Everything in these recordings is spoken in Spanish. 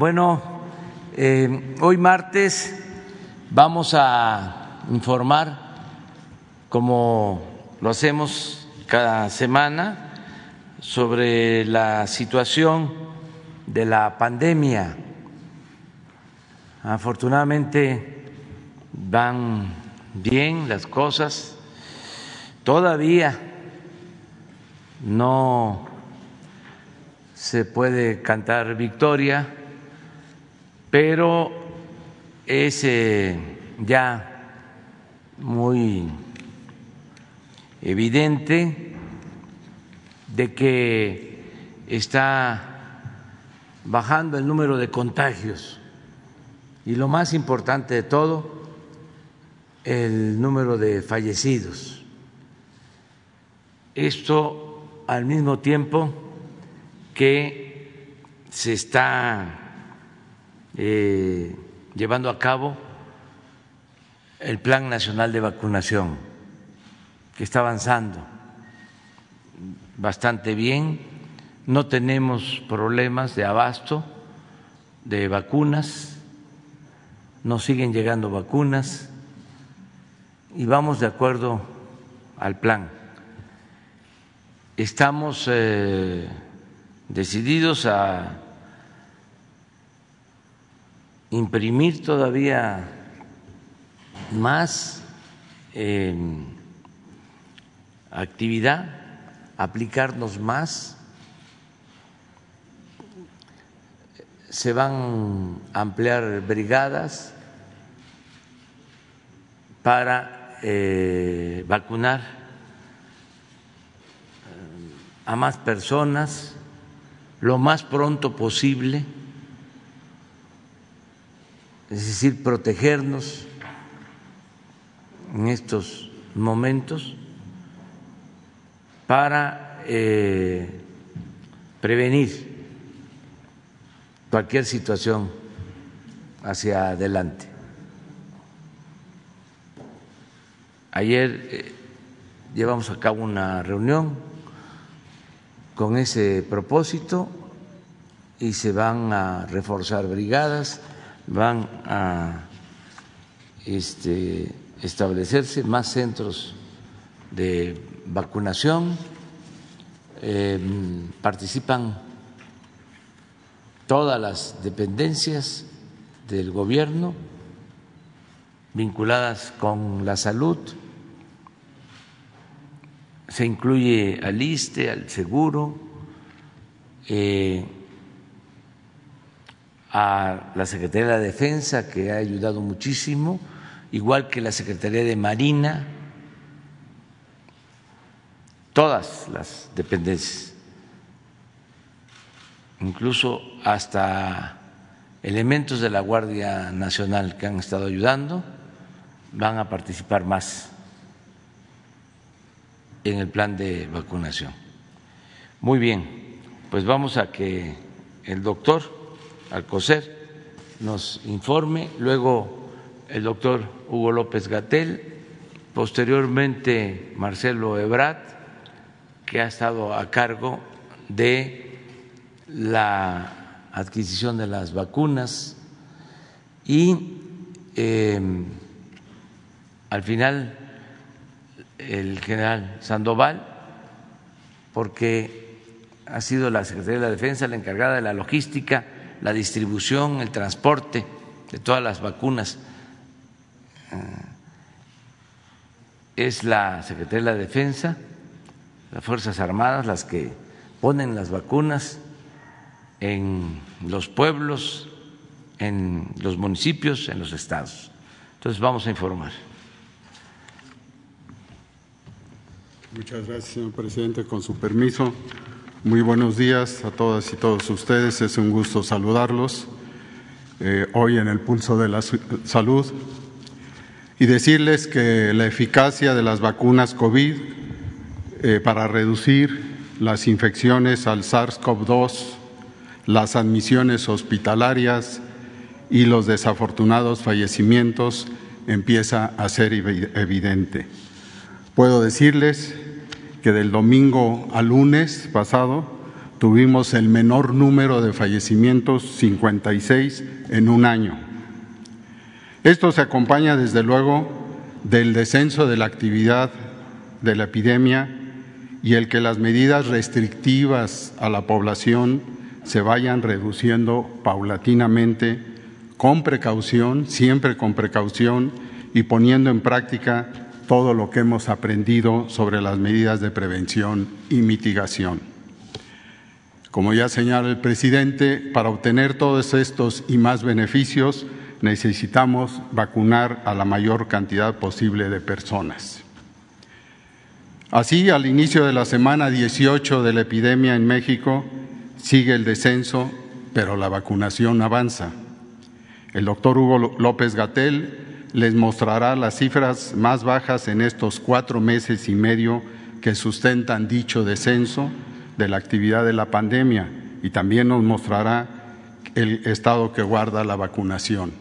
Bueno, eh, hoy martes vamos a informar, como lo hacemos cada semana, sobre la situación de la pandemia. Afortunadamente van bien las cosas, todavía no se puede cantar victoria, pero es eh, ya muy evidente de que está bajando el número de contagios y lo más importante de todo, el número de fallecidos. Esto al mismo tiempo que se está eh, llevando a cabo el Plan Nacional de Vacunación, que está avanzando bastante bien. No tenemos problemas de abasto de vacunas, nos siguen llegando vacunas y vamos de acuerdo al plan. Estamos eh, decididos a imprimir todavía más eh, actividad, aplicarnos más. Se van a ampliar brigadas para eh, vacunar a más personas lo más pronto posible, es decir, protegernos en estos momentos para eh, prevenir cualquier situación hacia adelante. Ayer eh, llevamos a cabo una reunión con ese propósito y se van a reforzar brigadas, van a este, establecerse más centros de vacunación, em, participan todas las dependencias del gobierno vinculadas con la salud, se incluye al ISTE, al seguro, eh, a la Secretaría de la Defensa, que ha ayudado muchísimo, igual que la Secretaría de Marina, todas las dependencias, incluso hasta elementos de la Guardia Nacional que han estado ayudando, van a participar más en el plan de vacunación. Muy bien, pues vamos a que el doctor Alcocer nos informe, luego el doctor Hugo López Gatel, posteriormente Marcelo Ebrat, que ha estado a cargo de la adquisición de las vacunas y eh, al final el general Sandoval, porque ha sido la Secretaría de la Defensa la encargada de la logística, la distribución, el transporte de todas las vacunas. Eh, es la Secretaría de la Defensa, las Fuerzas Armadas, las que ponen las vacunas en los pueblos, en los municipios, en los estados. Entonces vamos a informar. Muchas gracias, señor presidente. Con su permiso, muy buenos días a todas y todos ustedes. Es un gusto saludarlos eh, hoy en el pulso de la salud y decirles que la eficacia de las vacunas COVID eh, para reducir las infecciones al SARS-CoV-2, las admisiones hospitalarias y los desafortunados fallecimientos empieza a ser evidente. Puedo decirles que del domingo al lunes pasado tuvimos el menor número de fallecimientos, 56 en un año. Esto se acompaña, desde luego, del descenso de la actividad de la epidemia y el que las medidas restrictivas a la población se vayan reduciendo paulatinamente, con precaución, siempre con precaución y poniendo en práctica todo lo que hemos aprendido sobre las medidas de prevención y mitigación. Como ya señala el presidente, para obtener todos estos y más beneficios necesitamos vacunar a la mayor cantidad posible de personas. Así, al inicio de la semana 18 de la epidemia en México, sigue el descenso, pero la vacunación avanza. El doctor Hugo López Gatel les mostrará las cifras más bajas en estos cuatro meses y medio que sustentan dicho descenso de la actividad de la pandemia y también nos mostrará el estado que guarda la vacunación.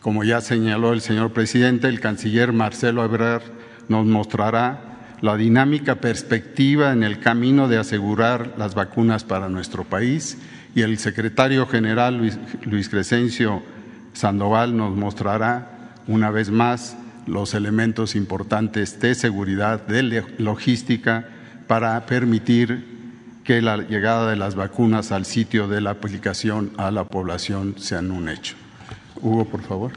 Como ya señaló el señor presidente, el canciller Marcelo Ebrard nos mostrará la dinámica perspectiva en el camino de asegurar las vacunas para nuestro país y el secretario general Luis, Luis Crescencio Sandoval nos mostrará una vez más los elementos importantes de seguridad, de logística, para permitir que la llegada de las vacunas al sitio de la aplicación a la población sean un hecho. Hugo, por favor.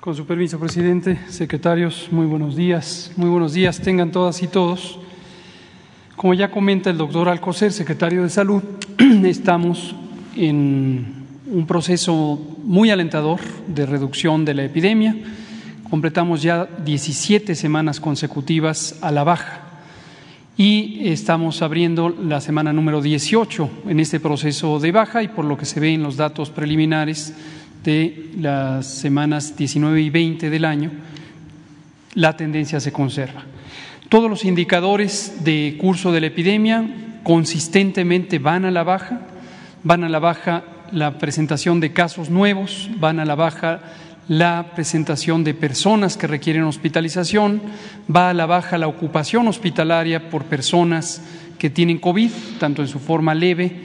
Con su permiso, presidente, secretarios, muy buenos días. Muy buenos días, tengan todas y todos. Como ya comenta el doctor Alcocer, secretario de Salud, estamos en un proceso muy alentador de reducción de la epidemia completamos ya 17 semanas consecutivas a la baja y estamos abriendo la semana número 18 en este proceso de baja y por lo que se ve en los datos preliminares de las semanas 19 y 20 del año, la tendencia se conserva. Todos los indicadores de curso de la epidemia consistentemente van a la baja, van a la baja la presentación de casos nuevos, van a la baja la presentación de personas que requieren hospitalización, va a la baja la ocupación hospitalaria por personas que tienen COVID, tanto en su forma leve,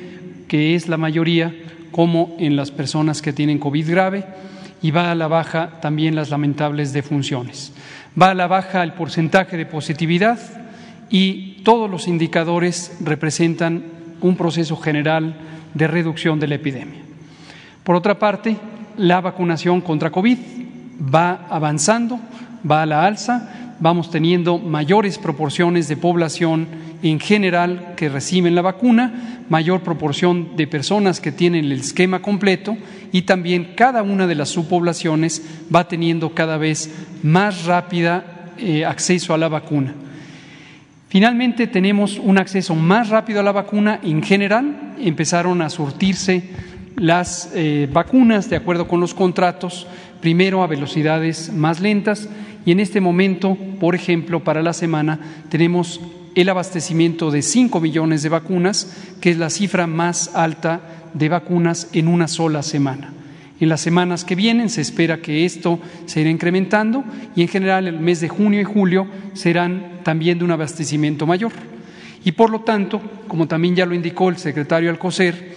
que es la mayoría, como en las personas que tienen COVID grave, y va a la baja también las lamentables defunciones. Va a la baja el porcentaje de positividad y todos los indicadores representan un proceso general de reducción de la epidemia. Por otra parte, la vacunación contra COVID va avanzando, va a la alza, vamos teniendo mayores proporciones de población en general que reciben la vacuna, mayor proporción de personas que tienen el esquema completo y también cada una de las subpoblaciones va teniendo cada vez más rápida eh, acceso a la vacuna. Finalmente tenemos un acceso más rápido a la vacuna en general, empezaron a surtirse las eh, vacunas de acuerdo con los contratos, primero a velocidades más lentas y en este momento, por ejemplo, para la semana tenemos el abastecimiento de 5 millones de vacunas, que es la cifra más alta de vacunas en una sola semana. En las semanas que vienen se espera que esto se irá incrementando y en general el mes de junio y julio serán también de un abastecimiento mayor. Y por lo tanto, como también ya lo indicó el secretario Alcocer,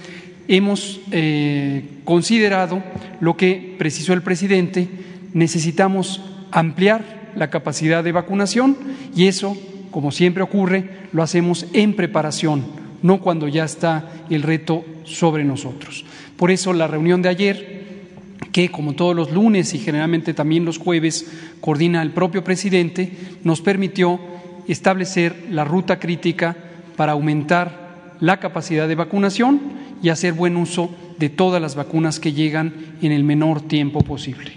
hemos eh, considerado lo que precisó el presidente, necesitamos ampliar la capacidad de vacunación y eso, como siempre ocurre, lo hacemos en preparación, no cuando ya está el reto sobre nosotros. Por eso la reunión de ayer, que como todos los lunes y generalmente también los jueves coordina el propio presidente, nos permitió establecer la ruta crítica para aumentar la capacidad de vacunación y hacer buen uso de todas las vacunas que llegan en el menor tiempo posible.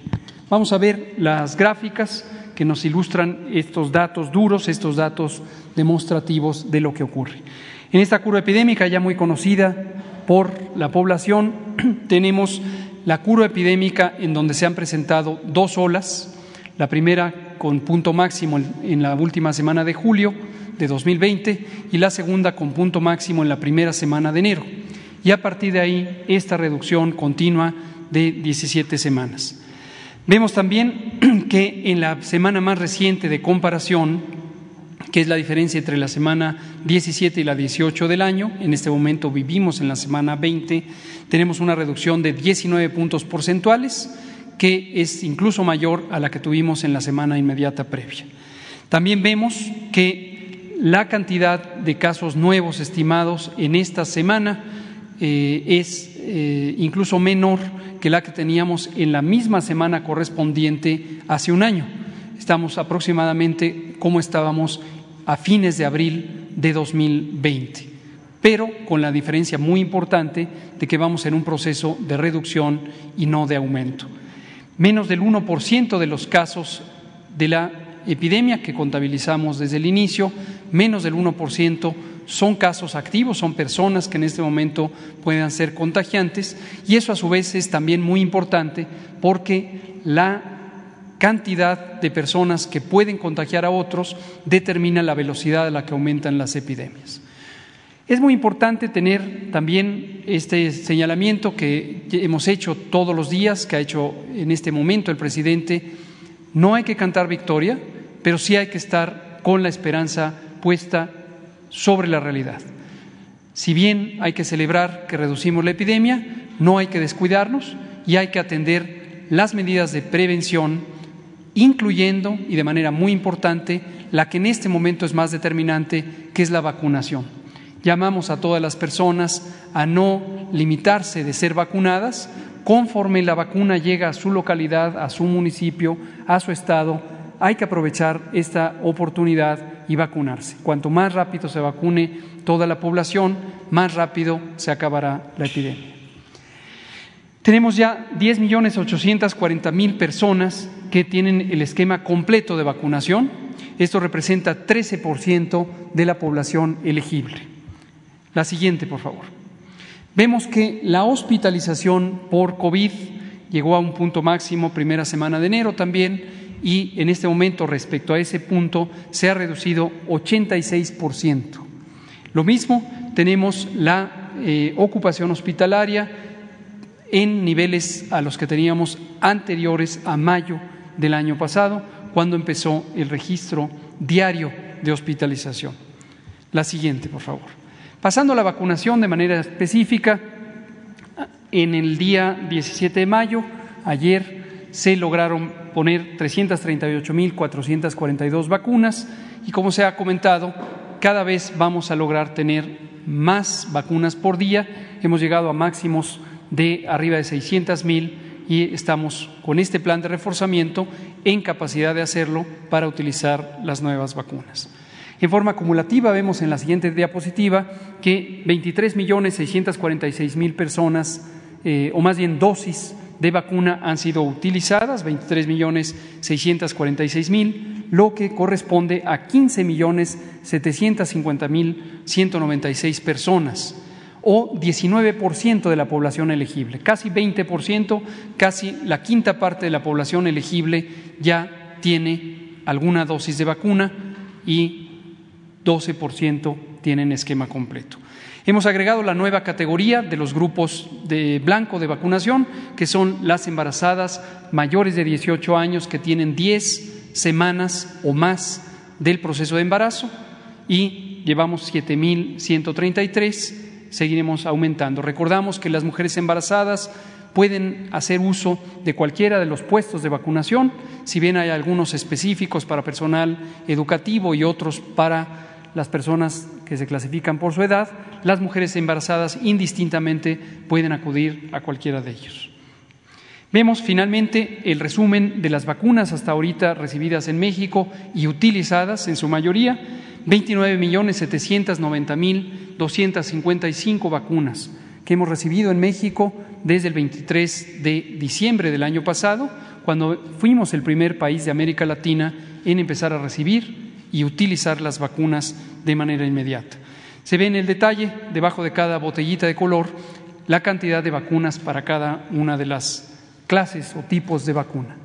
Vamos a ver las gráficas que nos ilustran estos datos duros, estos datos demostrativos de lo que ocurre. En esta curva epidémica ya muy conocida por la población, tenemos la curva epidémica en donde se han presentado dos olas, la primera con punto máximo en la última semana de julio de 2020 y la segunda con punto máximo en la primera semana de enero y a partir de ahí esta reducción continua de 17 semanas. Vemos también que en la semana más reciente de comparación, que es la diferencia entre la semana 17 y la 18 del año, en este momento vivimos en la semana 20, tenemos una reducción de 19 puntos porcentuales, que es incluso mayor a la que tuvimos en la semana inmediata previa. También vemos que la cantidad de casos nuevos estimados en esta semana eh, es eh, incluso menor que la que teníamos en la misma semana correspondiente hace un año. Estamos aproximadamente como estábamos a fines de abril de 2020, pero con la diferencia muy importante de que vamos en un proceso de reducción y no de aumento. Menos del 1% de los casos de la epidemia que contabilizamos desde el inicio, menos del 1% son casos activos, son personas que en este momento puedan ser contagiantes y eso a su vez es también muy importante porque la cantidad de personas que pueden contagiar a otros determina la velocidad a la que aumentan las epidemias. Es muy importante tener también este señalamiento que hemos hecho todos los días, que ha hecho en este momento el presidente. No hay que cantar victoria, pero sí hay que estar con la esperanza puesta sobre la realidad. Si bien hay que celebrar que reducimos la epidemia, no hay que descuidarnos y hay que atender las medidas de prevención, incluyendo, y de manera muy importante, la que en este momento es más determinante, que es la vacunación. Llamamos a todas las personas a no limitarse de ser vacunadas conforme la vacuna llega a su localidad, a su municipio, a su estado, hay que aprovechar esta oportunidad y vacunarse. Cuanto más rápido se vacune toda la población, más rápido se acabará la epidemia. Tenemos ya 10 millones 840 mil personas que tienen el esquema completo de vacunación. Esto representa 13% de la población elegible. La siguiente, por favor. Vemos que la hospitalización por COVID llegó a un punto máximo primera semana de enero también y en este momento respecto a ese punto se ha reducido 86%. Lo mismo tenemos la eh, ocupación hospitalaria en niveles a los que teníamos anteriores a mayo del año pasado, cuando empezó el registro diario de hospitalización. La siguiente, por favor. Pasando a la vacunación de manera específica, en el día 17 de mayo, ayer se lograron poner 338.442 vacunas y como se ha comentado, cada vez vamos a lograr tener más vacunas por día. Hemos llegado a máximos de arriba de 600.000 y estamos con este plan de reforzamiento en capacidad de hacerlo para utilizar las nuevas vacunas. En forma acumulativa vemos en la siguiente diapositiva que 23.646.000 personas, eh, o más bien dosis de vacuna han sido utilizadas, 23 millones 646 mil, lo que corresponde a 15 millones 750 mil 196 personas o 19% de la población elegible, casi 20%, casi la quinta parte de la población elegible ya tiene alguna dosis de vacuna y 12% tienen esquema completo. Hemos agregado la nueva categoría de los grupos de blanco de vacunación, que son las embarazadas mayores de 18 años que tienen 10 semanas o más del proceso de embarazo y llevamos 7.133, seguiremos aumentando. Recordamos que las mujeres embarazadas pueden hacer uso de cualquiera de los puestos de vacunación, si bien hay algunos específicos para personal educativo y otros para las personas que se clasifican por su edad, las mujeres embarazadas indistintamente pueden acudir a cualquiera de ellos. Vemos finalmente el resumen de las vacunas hasta ahorita recibidas en México y utilizadas en su mayoría, 29.790.255 vacunas que hemos recibido en México desde el 23 de diciembre del año pasado, cuando fuimos el primer país de América Latina en empezar a recibir y utilizar las vacunas de manera inmediata. Se ve en el detalle, debajo de cada botellita de color, la cantidad de vacunas para cada una de las clases o tipos de vacuna.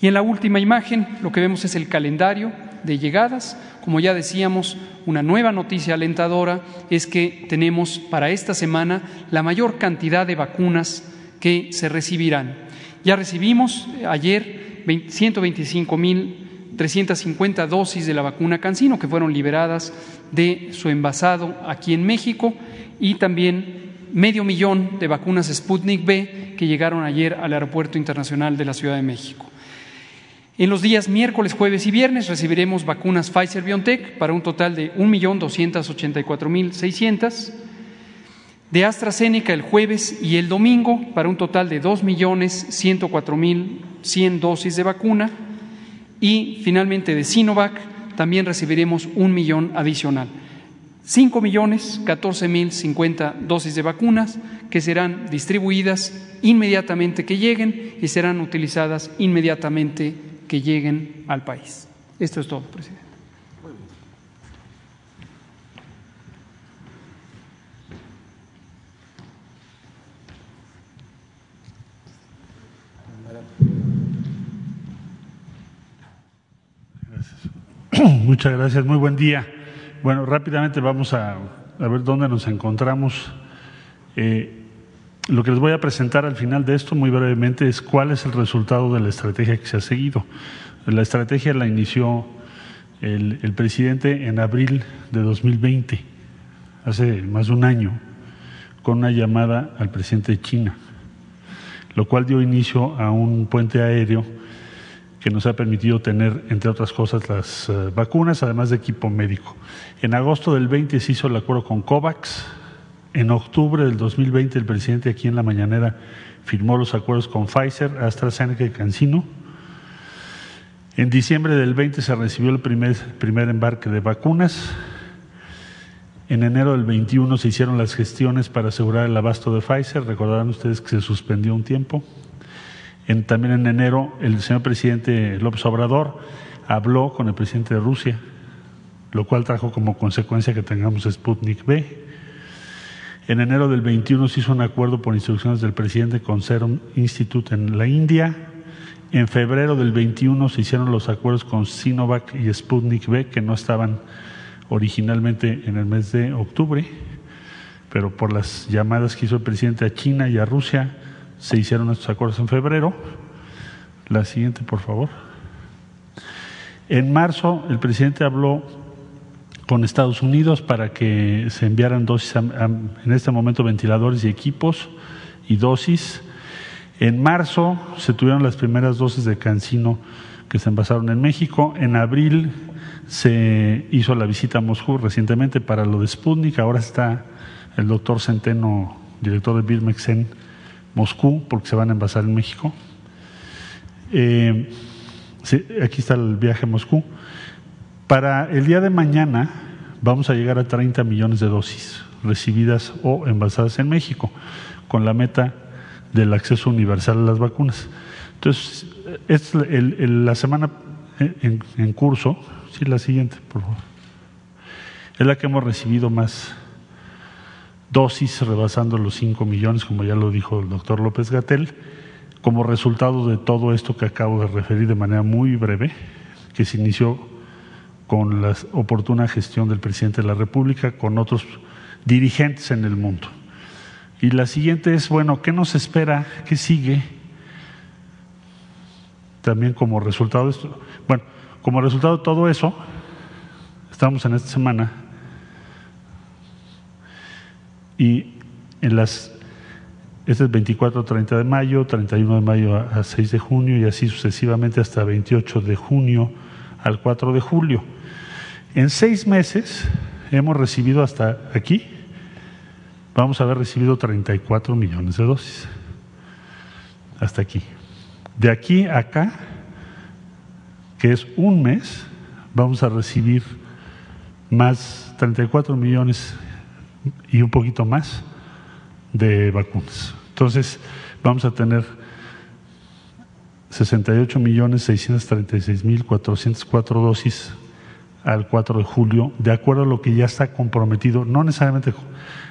Y en la última imagen lo que vemos es el calendario de llegadas. Como ya decíamos, una nueva noticia alentadora es que tenemos para esta semana la mayor cantidad de vacunas que se recibirán. Ya recibimos ayer 125.350 dosis de la vacuna Cancino que fueron liberadas de su envasado aquí en México y también medio millón de vacunas Sputnik B que llegaron ayer al Aeropuerto Internacional de la Ciudad de México. En los días miércoles, jueves y viernes recibiremos vacunas Pfizer BioNTech para un total de 1.284.600, de AstraZeneca el jueves y el domingo para un total de 2.104.100 dosis de vacuna y finalmente de Sinovac también recibiremos un millón adicional. 5 millones 14 mil 50 dosis de vacunas que serán distribuidas inmediatamente que lleguen y serán utilizadas inmediatamente que lleguen al país. Esto es todo, presidente. Muchas gracias, muy buen día. Bueno, rápidamente vamos a, ver dónde nos encontramos. Eh, lo que les voy a presentar al final de esto, muy brevemente, es cuál es el resultado de la estrategia que se ha seguido. La estrategia la inició el, el presidente en abril de 2020, hace más de un año, con una llamada al presidente de China, lo cual dio inicio a un puente aéreo que nos ha permitido tener, entre otras cosas, las eh, vacunas, además de equipo médico. En agosto del 20 se hizo el acuerdo con COVAX. En octubre del 2020 el presidente aquí en la mañanera firmó los acuerdos con Pfizer, AstraZeneca y CanSino. En diciembre del 20 se recibió el primer, primer embarque de vacunas. En enero del 21 se hicieron las gestiones para asegurar el abasto de Pfizer. Recordarán ustedes que se suspendió un tiempo también en enero el señor presidente López Obrador habló con el presidente de Rusia, lo cual trajo como consecuencia que tengamos Sputnik B. En enero del 21 se hizo un acuerdo por instrucciones del presidente con Serum Institute en la India. En febrero del 21 se hicieron los acuerdos con Sinovac y Sputnik B, que no estaban originalmente en el mes de octubre, pero por las llamadas que hizo el presidente a China y a Rusia, se hicieron estos acuerdos en febrero. La siguiente, por favor. En marzo, el presidente habló con Estados Unidos para que se enviaran dosis, en este momento ventiladores y equipos y dosis. En marzo se tuvieron las primeras dosis de Cancino que se envasaron en México. En abril se hizo la visita a Moscú recientemente para lo de Sputnik. Ahora está el doctor Centeno, director de Birmexen, Moscú, porque se van a envasar en México. Eh, aquí está el viaje a Moscú. Para el día de mañana vamos a llegar a 30 millones de dosis recibidas o envasadas en México, con la meta del acceso universal a las vacunas. Entonces, es la semana en, en curso, sí, la siguiente, por favor, es la que hemos recibido más dosis rebasando los 5 millones, como ya lo dijo el doctor López Gatel, como resultado de todo esto que acabo de referir de manera muy breve, que se inició con la oportuna gestión del presidente de la República, con otros dirigentes en el mundo. Y la siguiente es, bueno, ¿qué nos espera? ¿Qué sigue? También como resultado de esto, bueno, como resultado de todo eso, estamos en esta semana y en las, este es 24, 30 de mayo, 31 de mayo a 6 de junio y así sucesivamente hasta 28 de junio al 4 de julio. En seis meses hemos recibido hasta aquí, vamos a haber recibido 34 millones de dosis. Hasta aquí. De aquí a acá, que es un mes, vamos a recibir más 34 millones y un poquito más de vacunas. Entonces, vamos a tener 68 millones 636 mil 404 dosis al 4 de julio, de acuerdo a lo que ya está comprometido, no necesariamente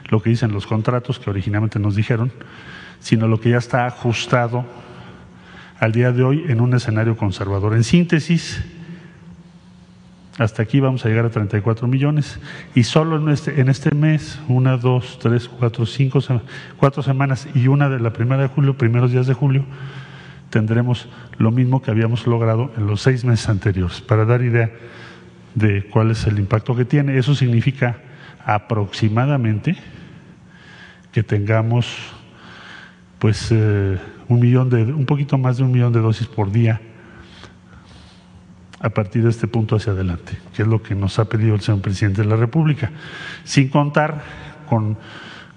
lo que dicen los contratos que originalmente nos dijeron, sino lo que ya está ajustado al día de hoy en un escenario conservador. En síntesis, hasta aquí vamos a llegar a 34 millones y solo en este, en este mes, una, dos, tres, cuatro, cinco, cuatro semanas y una de la primera de julio, primeros días de julio, tendremos lo mismo que habíamos logrado en los seis meses anteriores, para dar idea de cuál es el impacto que tiene. Eso significa aproximadamente que tengamos pues eh, un millón de, un poquito más de un millón de dosis por día a partir de este punto hacia adelante, que es lo que nos ha pedido el señor presidente de la República, sin contar con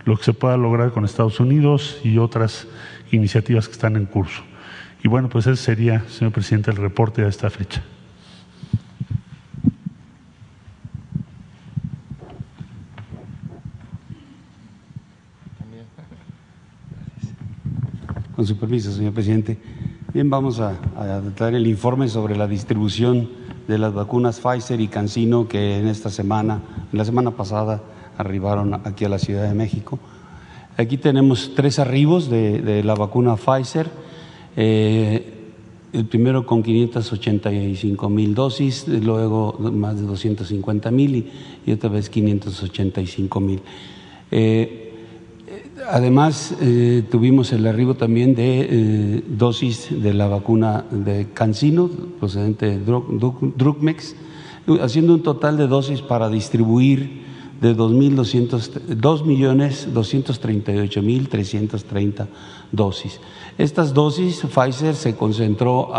lo que se pueda lograr con Estados Unidos y otras iniciativas que están en curso. Y bueno, pues ese sería, señor presidente, el reporte a esta fecha. Con su permiso, señor presidente. Bien, vamos a, tratar el informe sobre la distribución de las vacunas Pfizer y CanSino que en esta semana, en la semana pasada, arribaron aquí a la Ciudad de México. Aquí tenemos tres arribos de, la vacuna Pfizer. Eh, el primero con 585 mil dosis, luego más de 250 mil y, otra vez 585 mil. Eh, Además, eh, tuvimos el arribo también de eh, dosis de la vacuna de Cancino, procedente de Drugmex, haciendo un total de dosis para distribuir de 2.238.330 dosis. Estas dosis, Pfizer se concentró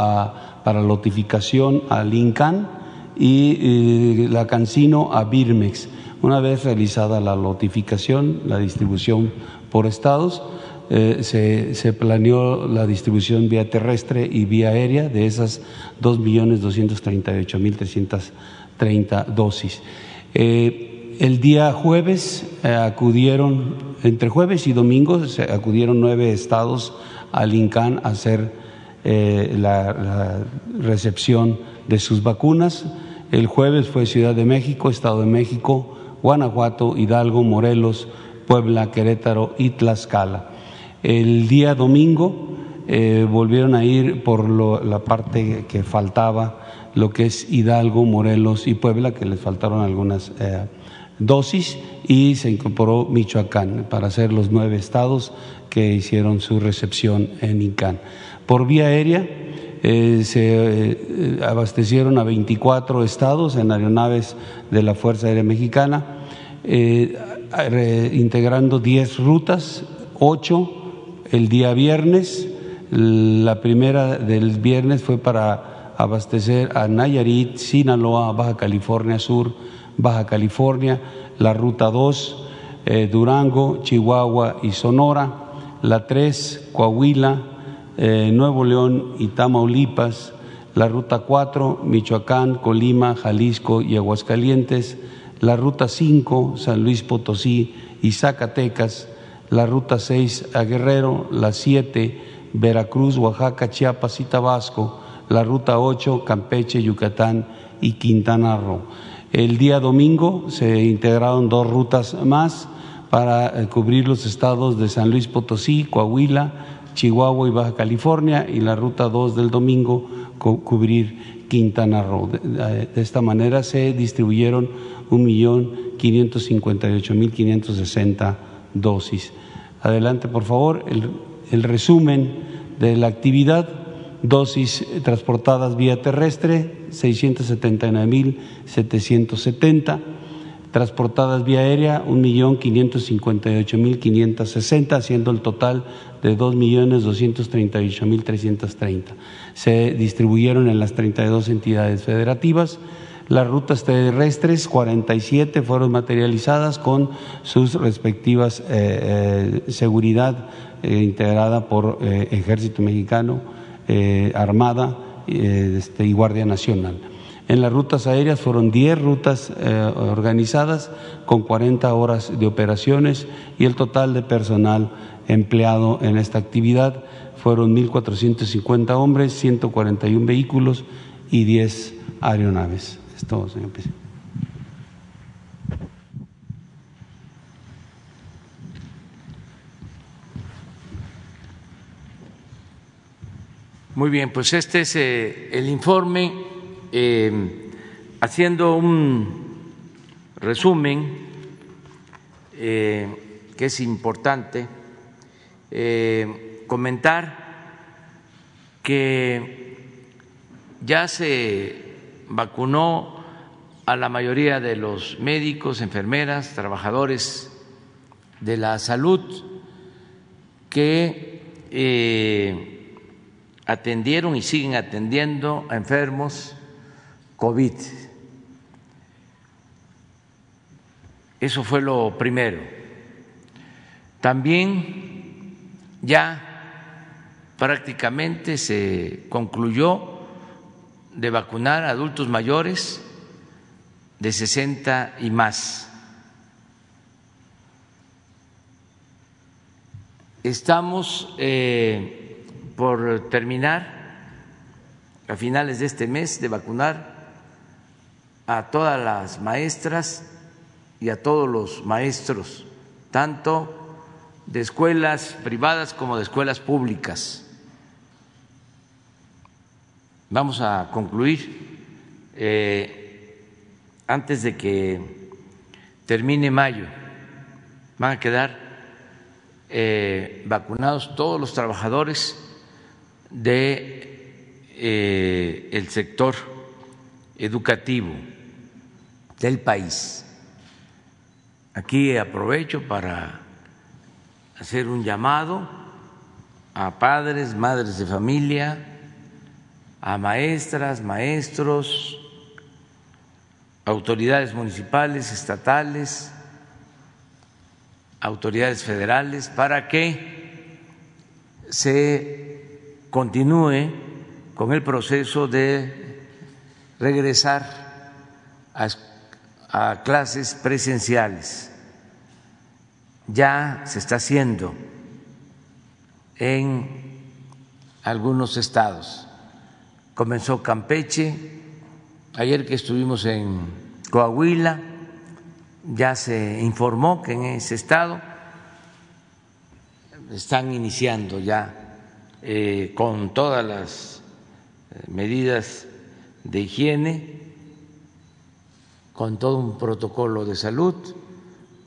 para notificación al INCAN y eh, la Cancino a Birmex. Una vez realizada la notificación, la distribución por estados. Eh, se, planeó la distribución vía terrestre y vía aérea de esas 2.238.330 dosis. Eh, el día jueves eh, acudieron, entre jueves y domingo, se acudieron nueve estados al INCAN a hacer la recepción de sus vacunas. El jueves fue Ciudad de México, Estado de México, Guanajuato, Hidalgo, Morelos, Puebla, Querétaro y Tlaxcala. El día domingo eh, volvieron a ir por la parte que faltaba, lo que es Hidalgo, Morelos y Puebla, que les faltaron algunas eh, dosis, y se incorporó Michoacán para ser los nueve estados que hicieron su recepción en ICAN. Por vía aérea, eh, se abastecieron a 24 estados en aeronaves de la Fuerza Aérea Mexicana integrando 10 rutas, 8 el día viernes. La primera del viernes fue para abastecer a Nayarit, Sinaloa, Baja California Sur, Baja California, la ruta 2, eh, Durango, Chihuahua y Sonora, la 3, Coahuila, eh, Nuevo León y Tamaulipas, la ruta 4, Michoacán, Colima, Jalisco y Aguascalientes, la ruta 5, San Luis Potosí y Zacatecas, la ruta 6 a Guerrero, la 7, Veracruz, Oaxaca, Chiapas y Tabasco, la ruta 8, Campeche, Yucatán y Quintana Roo. El día domingo se integraron dos rutas más para eh, cubrir los estados de San Luis Potosí, Coahuila, Chihuahua y Baja California y la ruta 2 del domingo cubrir Quintana Roo. De esta manera se distribuyeron 1.558.560 dosis. Adelante, por favor, el, el resumen de la actividad. Dosis transportadas vía terrestre, 679.770 transportadas vía aérea, 1.558.560, haciendo el total de 2.238.330. Se distribuyeron en las 32 entidades federativas. Las rutas terrestres, 47 fueron materializadas con sus respectivas eh, eh, seguridad eh, integrada por Ejército Mexicano, Armada este, y Guardia Nacional. En las rutas aéreas fueron 10 rutas organizadas con 40 horas de operaciones y el total de personal empleado en esta actividad fueron 1.450 hombres, 141 vehículos y 10 aeronaves. Es todo, señor presidente. Muy bien, pues este es eh, el informe. Eh, haciendo un resumen eh, que es importante comentar que ya se vacunó a la mayoría de los médicos, enfermeras, trabajadores de la salud que eh, atendieron y siguen atendiendo a enfermos COVID. Eso fue lo primero. También ya prácticamente se concluyó de vacunar a adultos mayores de 60 y más. Estamos eh, por terminar a finales de este mes de vacunar a todas las maestras y a todos los maestros, tanto de escuelas privadas como de escuelas públicas. Vamos a concluir eh, antes de que termine mayo. Van a quedar eh, vacunados todos los trabajadores de eh, el sector educativo del país. Aquí aprovecho para hacer un llamado a padres, madres de familia, a maestras, maestros, autoridades municipales, estatales, autoridades federales para que se continúe con el proceso de regresar a, clases presenciales. Ya se está haciendo en algunos estados. Comenzó Campeche, ayer que estuvimos en Coahuila, ya se informó que en ese estado están iniciando ya eh, con todas las eh, medidas de higiene, con todo un protocolo de salud,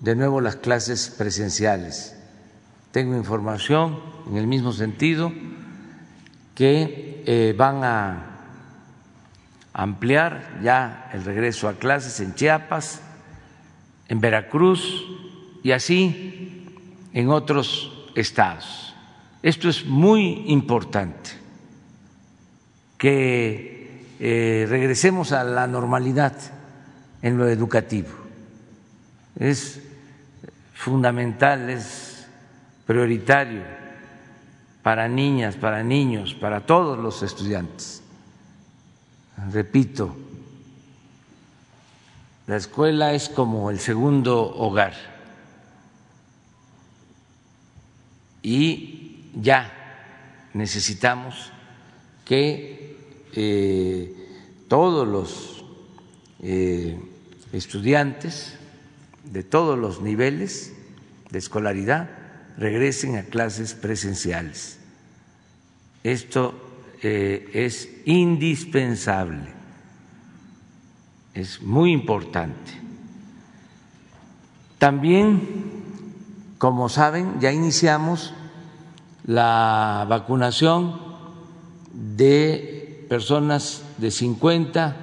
de nuevo las clases presenciales. Tengo información en el mismo sentido que eh, van a ampliar ya el regreso a clases en Chiapas, en Veracruz y así en otros estados. Esto es muy importante, que eh, regresemos a la normalidad en lo educativo. Es fundamental, es prioritario para niñas, para niños, para todos los estudiantes. Repito, la escuela es como el segundo hogar y ya necesitamos que eh, todos los eh, estudiantes de todos los niveles de escolaridad regresen a clases presenciales. Esto eh, es indispensable es muy importante. También, como saben, ya iniciamos la vacunación de personas de 50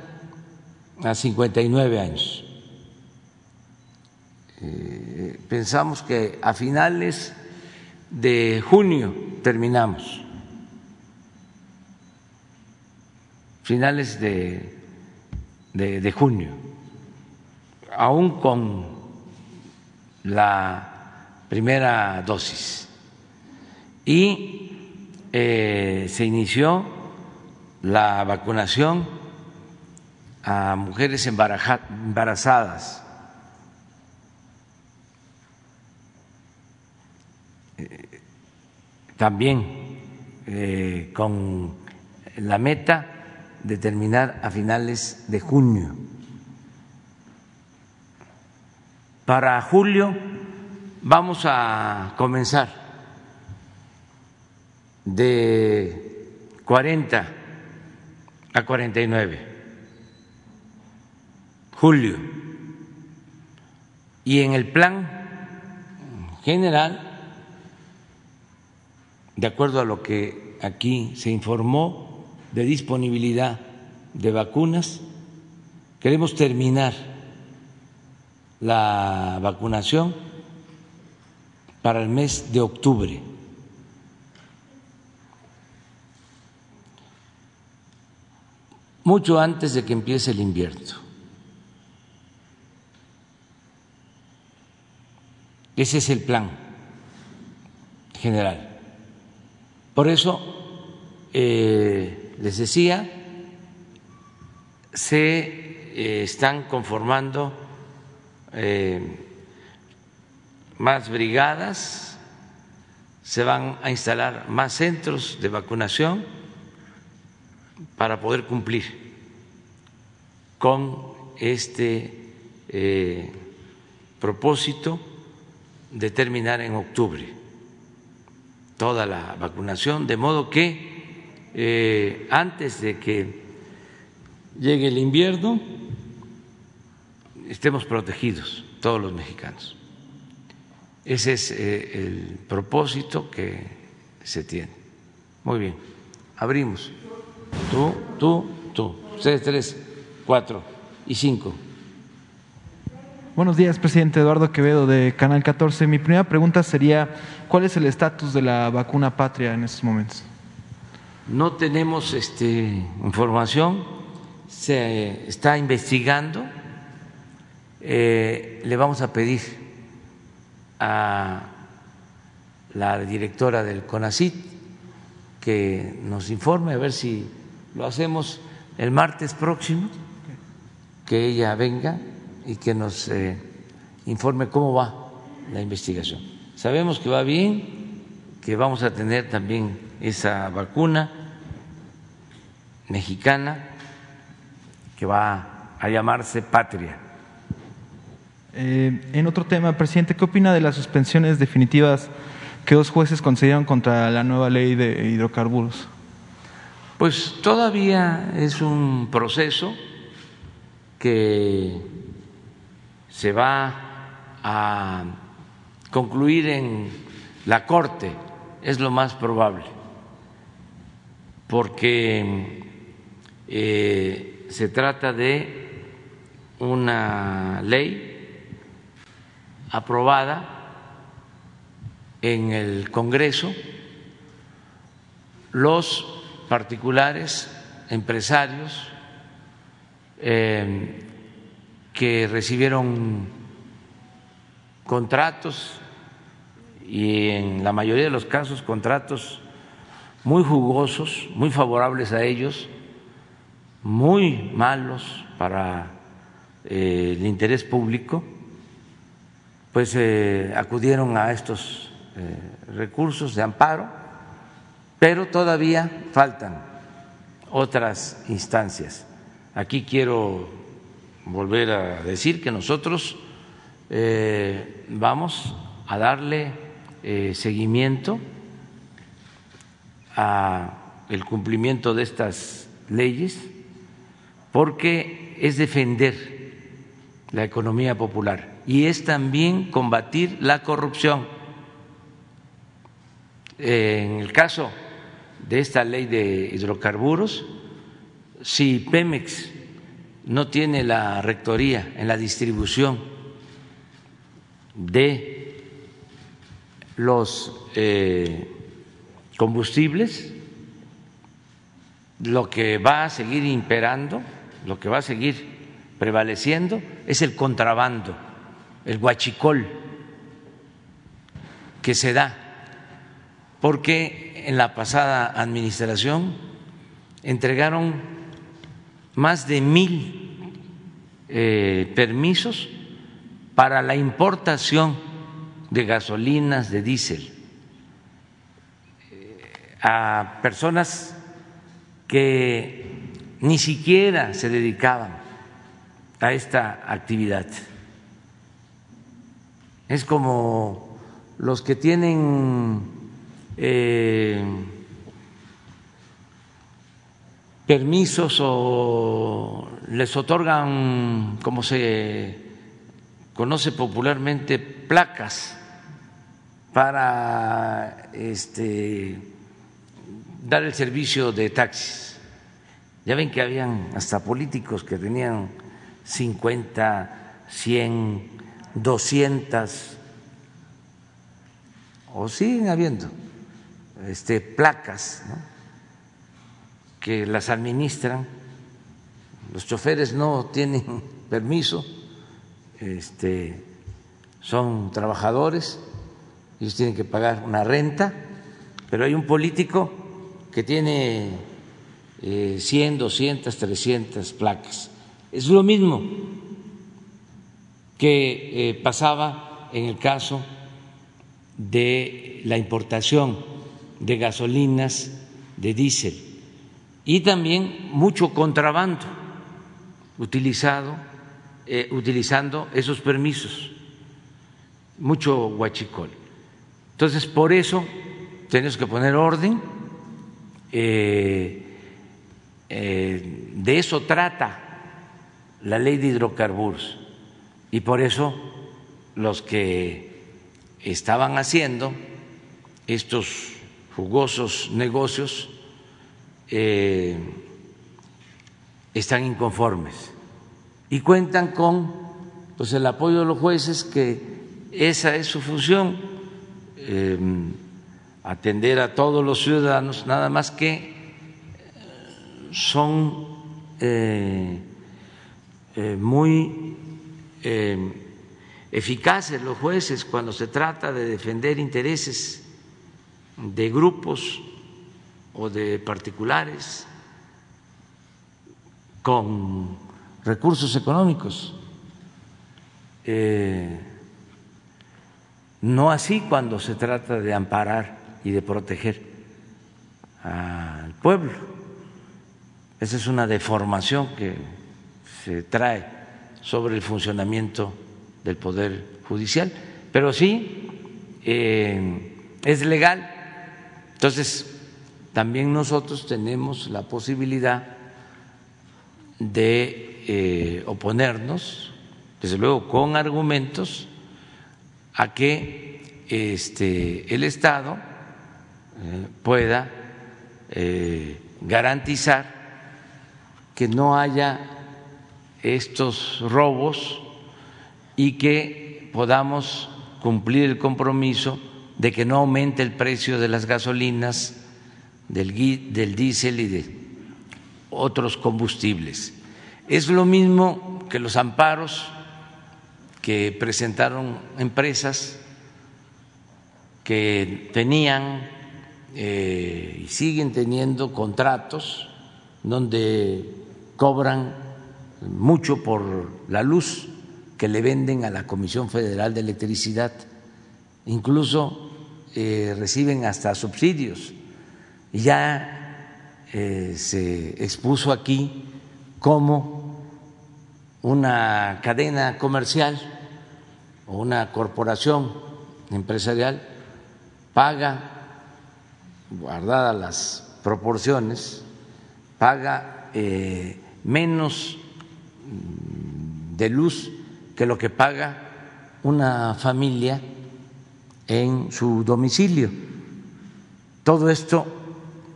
a 59 años. Eh, pensamos que a finales de junio terminamos, finales de de, junio, aún con la primera dosis. Y eh, se inició la vacunación a mujeres embarazadas. Eh, también eh, con la meta de terminar a finales de junio. Para julio vamos a comenzar de 40 a 49. Julio. Y en el plan general, de acuerdo a lo que aquí se informó de disponibilidad de vacunas. Queremos terminar la vacunación para el mes de octubre. Mucho antes de que empiece el invierno. Ese es el plan general. Por eso eh, les decía, se eh, están conformando eh, más brigadas, se van a instalar más centros de vacunación para poder cumplir con este propósito de terminar en octubre toda la vacunación, de modo que eh, antes de que llegue el invierno estemos protegidos todos los mexicanos. Ese es eh, el propósito que se tiene. Muy bien, abrimos. Tú, tú, tú. Ustedes tres, cuatro y cinco. Buenos días, presidente Eduardo Quevedo de Canal 14. Mi primera pregunta sería, ¿cuál es el estatus de la vacuna patria en estos momentos? No tenemos este, información, se está investigando. Eh, le vamos a pedir a la directora del CONACIT que nos informe, a ver si lo hacemos el martes próximo, que ella venga y que nos eh, informe cómo va la investigación. Sabemos que va bien, que vamos a tener también esa vacuna mexicana que va a llamarse Patria. Eh, en otro tema, presidente, ¿qué opina de las suspensiones definitivas que dos jueces concedieron contra la nueva ley de hidrocarburos? Pues todavía es un proceso que se va a concluir en la Corte, es lo más probable, porque eh, se trata de una ley aprobada en el Congreso, los particulares, empresarios, eh, que recibieron contratos y en la mayoría de los casos contratos muy jugosos, muy favorables a ellos, muy malos para eh, el interés público, pues eh, acudieron a estos eh, recursos de amparo, pero todavía faltan otras instancias. Aquí quiero volver a decir que nosotros vamos a darle eh, seguimiento a el cumplimiento de estas leyes porque es defender la economía popular y es también combatir la corrupción. En el caso de esta ley de hidrocarburos, si Pemex no tiene la rectoría en la distribución de los eh, combustibles, lo que va a seguir imperando, lo que va a seguir prevaleciendo es el contrabando, el guachicol que se da, porque en la pasada administración entregaron más de mil eh, permisos para la importación de gasolinas, de diésel, eh, a personas que ni siquiera se dedicaban a esta actividad. Es como los que tienen eh, permisos o les otorgan, como se conoce popularmente, placas para este, dar el servicio de taxis. Ya ven que habían hasta políticos que tenían 50, 100, 200 o siguen habiendo este, placas que las administran. Los choferes no tienen permiso, este, son trabajadores, ellos tienen que pagar una renta, pero hay un político que tiene eh, 100, 200, 300 placas. Es lo mismo que eh, pasaba en el caso de la importación de gasolinas de diésel y también mucho contrabando utilizado, eh, utilizando esos permisos, mucho huachicol. Entonces, por eso tenemos que poner orden. Eh, eh, de eso trata la ley de hidrocarburos y por eso los que estaban haciendo estos jugosos negocios eh, están inconformes y cuentan con pues el apoyo de los jueces que esa es su función eh, atender a todos los ciudadanos nada más que eh, son muy eficaces los jueces cuando se trata de defender intereses de grupos o de particulares con recursos económicos. Eh, no así cuando se trata de amparar y de proteger al pueblo. Esa es una deformación que se trae sobre el funcionamiento del Poder Judicial, pero sí eh, es legal entonces, también nosotros tenemos la posibilidad de eh, oponernos, desde luego con argumentos, a que este, el Estado eh, pueda eh, garantizar que no haya estos robos y que podamos cumplir el compromiso de que no aumente el precio de las gasolinas, del, del diésel y de otros combustibles. Es lo mismo que los amparos que presentaron empresas que tenían eh, y siguen teniendo contratos donde cobran mucho por la luz que le venden a la Comisión Federal de Electricidad incluso eh, reciben hasta subsidios. Ya eh, se expuso aquí cómo una cadena comercial o una corporación empresarial paga, guardadas las proporciones, paga eh, menos de luz que lo que paga una familia en su domicilio. Todo esto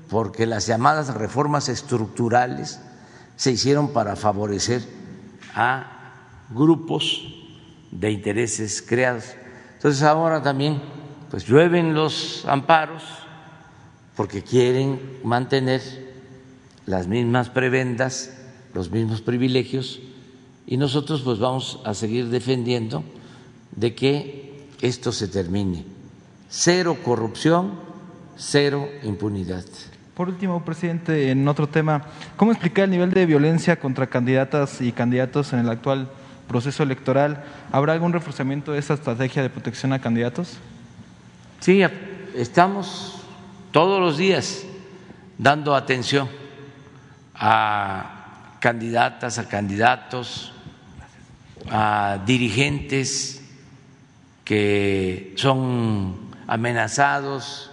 porque las llamadas reformas estructurales se hicieron para favorecer a grupos de intereses creados. Entonces ahora también pues llueven los amparos porque quieren mantener las mismas prebendas, los mismos privilegios y nosotros pues vamos a seguir defendiendo de que esto se termine. Cero corrupción, cero impunidad. Por último, presidente, en otro tema, ¿cómo explicar el nivel de violencia contra candidatas y candidatos en el actual proceso electoral? ¿Habrá algún reforzamiento de esa estrategia de protección a candidatos? Sí, estamos todos los días dando atención a candidatas, a candidatos, a dirigentes que son amenazados,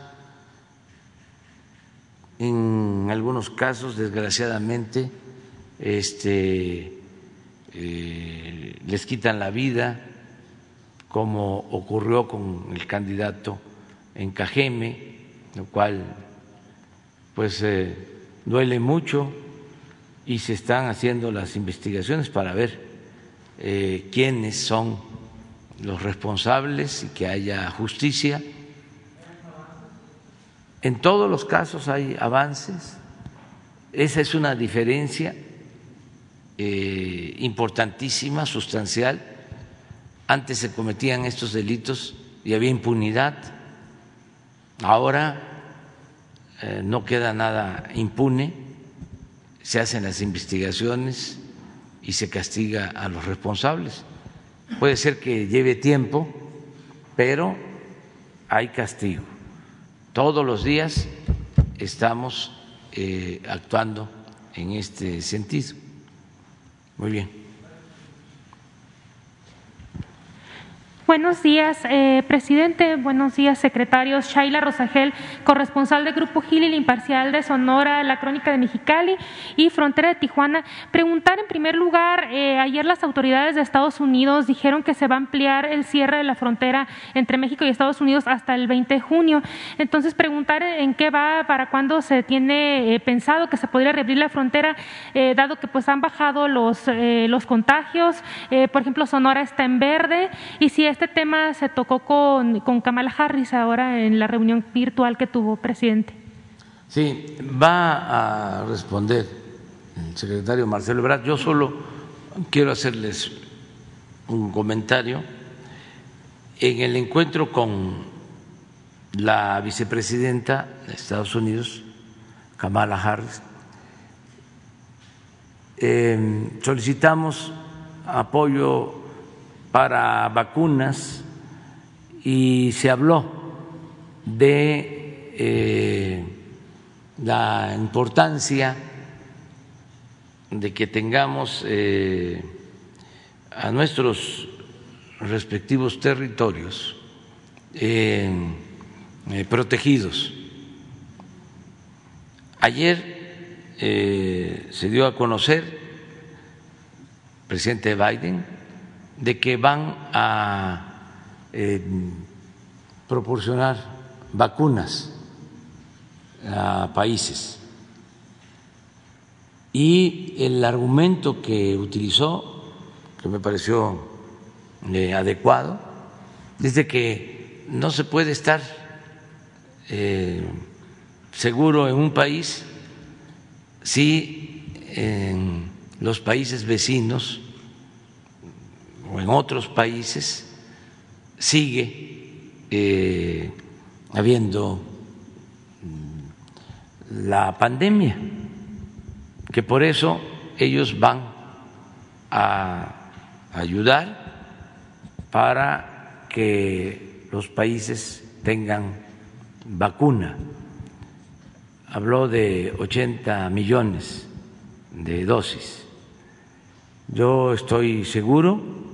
en algunos casos, desgraciadamente, este, eh, les quitan la vida, como ocurrió con el candidato en Cajeme, lo cual pues eh, duele mucho y se están haciendo las investigaciones para ver eh, quiénes son los responsables y que haya justicia. En todos los casos hay avances. Esa es una diferencia eh, importantísima, sustancial. Antes se cometían estos delitos y había impunidad. Ahora eh, no queda nada impune, se hacen las investigaciones y se castiga a los responsables. Puede ser que lleve tiempo, pero hay castigo. Todos los días estamos eh, actuando en este sentido. Muy bien. Buenos días, eh, presidente. Buenos días, secretarios. Shaila Rosagel, corresponsal del Grupo Gil y Imparcial de Sonora, La Crónica de Mexicali y Frontera de Tijuana. Preguntar en primer lugar, eh, ayer las autoridades de Estados Unidos dijeron que se va a ampliar el cierre de la frontera entre México y Estados Unidos hasta el 20 de junio. Entonces, preguntar en qué va, para cuándo se tiene eh, pensado que se podría reabrir la frontera, dado que pues han bajado los, los contagios. por ejemplo, Sonora está en verde y si este tema se tocó con, con Kamala Harris ahora en la reunión virtual que tuvo, presidente. Sí, va a responder el secretario Marcelo Ebrard. Yo solo quiero hacerles un comentario. En el encuentro con la vicepresidenta de Estados Unidos, Kamala Harris, eh, solicitamos apoyo para vacunas y se habló de eh, la importancia de que tengamos eh, a nuestros respectivos territorios eh, protegidos. Ayer se dio a conocer, presidente Biden, de que van a eh, proporcionar vacunas a países. Y el argumento que utilizó, que me pareció eh, adecuado, es de que no se puede estar eh, seguro en un país si en los países vecinos o en otros países sigue eh, habiendo la pandemia, que por eso ellos van a ayudar para que los países tengan vacuna. Habló de 80 millones de dosis. Yo estoy seguro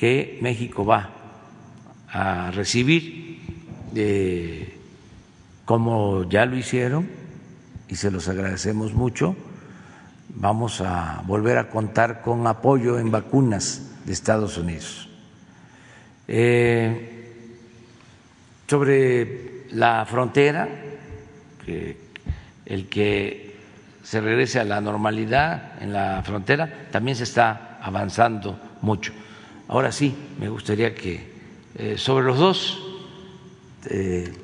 que México va a recibir, eh, como ya lo hicieron, y se los agradecemos mucho, vamos a volver a contar con apoyo en vacunas de Estados Unidos. Eh, sobre la frontera, el que se regrese a la normalidad en la frontera, también se está avanzando mucho. Ahora sí, me gustaría que eh, sobre los dos eh,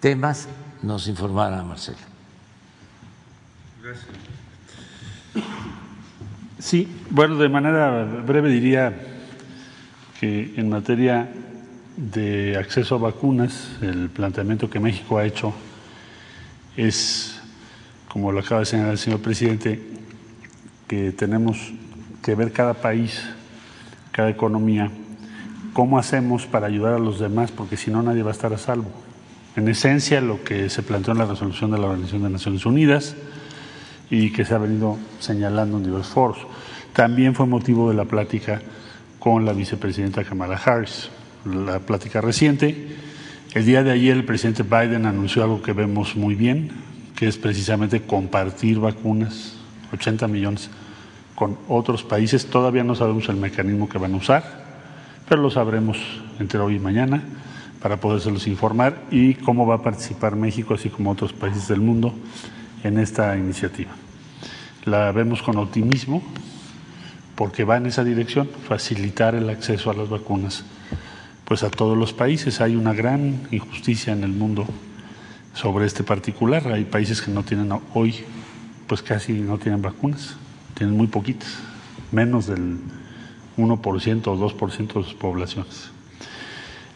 temas nos informara Marcelo. Gracias. Sí, bueno, de manera breve diría que en materia de acceso a vacunas, el planteamiento que México ha hecho es, como lo acaba de señalar el señor presidente, que tenemos que ver cada país cada economía, ¿cómo hacemos para ayudar a los demás? Porque si no, nadie va a estar a salvo. En esencia, lo que se planteó en la resolución de la Organización de Naciones Unidas y que se ha venido señalando en diversos foros. También fue motivo de la plática con la vicepresidenta Kamala Harris, la plática reciente. El día de ayer el presidente Biden anunció algo que vemos muy bien, que es precisamente compartir vacunas, 80 millones con otros países. Todavía no sabemos el mecanismo que van a usar, pero lo sabremos entre hoy y mañana. para podérselos informar y cómo va a participar México, así como otros países del mundo, en esta iniciativa. La vemos con optimismo porque va en esa dirección, facilitar el acceso a las vacunas pues a todos los países. Hay una gran injusticia en el mundo sobre este particular. Hay países que no tienen hoy, pues casi no tienen vacunas, tienen muy poquitas, menos del 1% o 2% de sus poblaciones.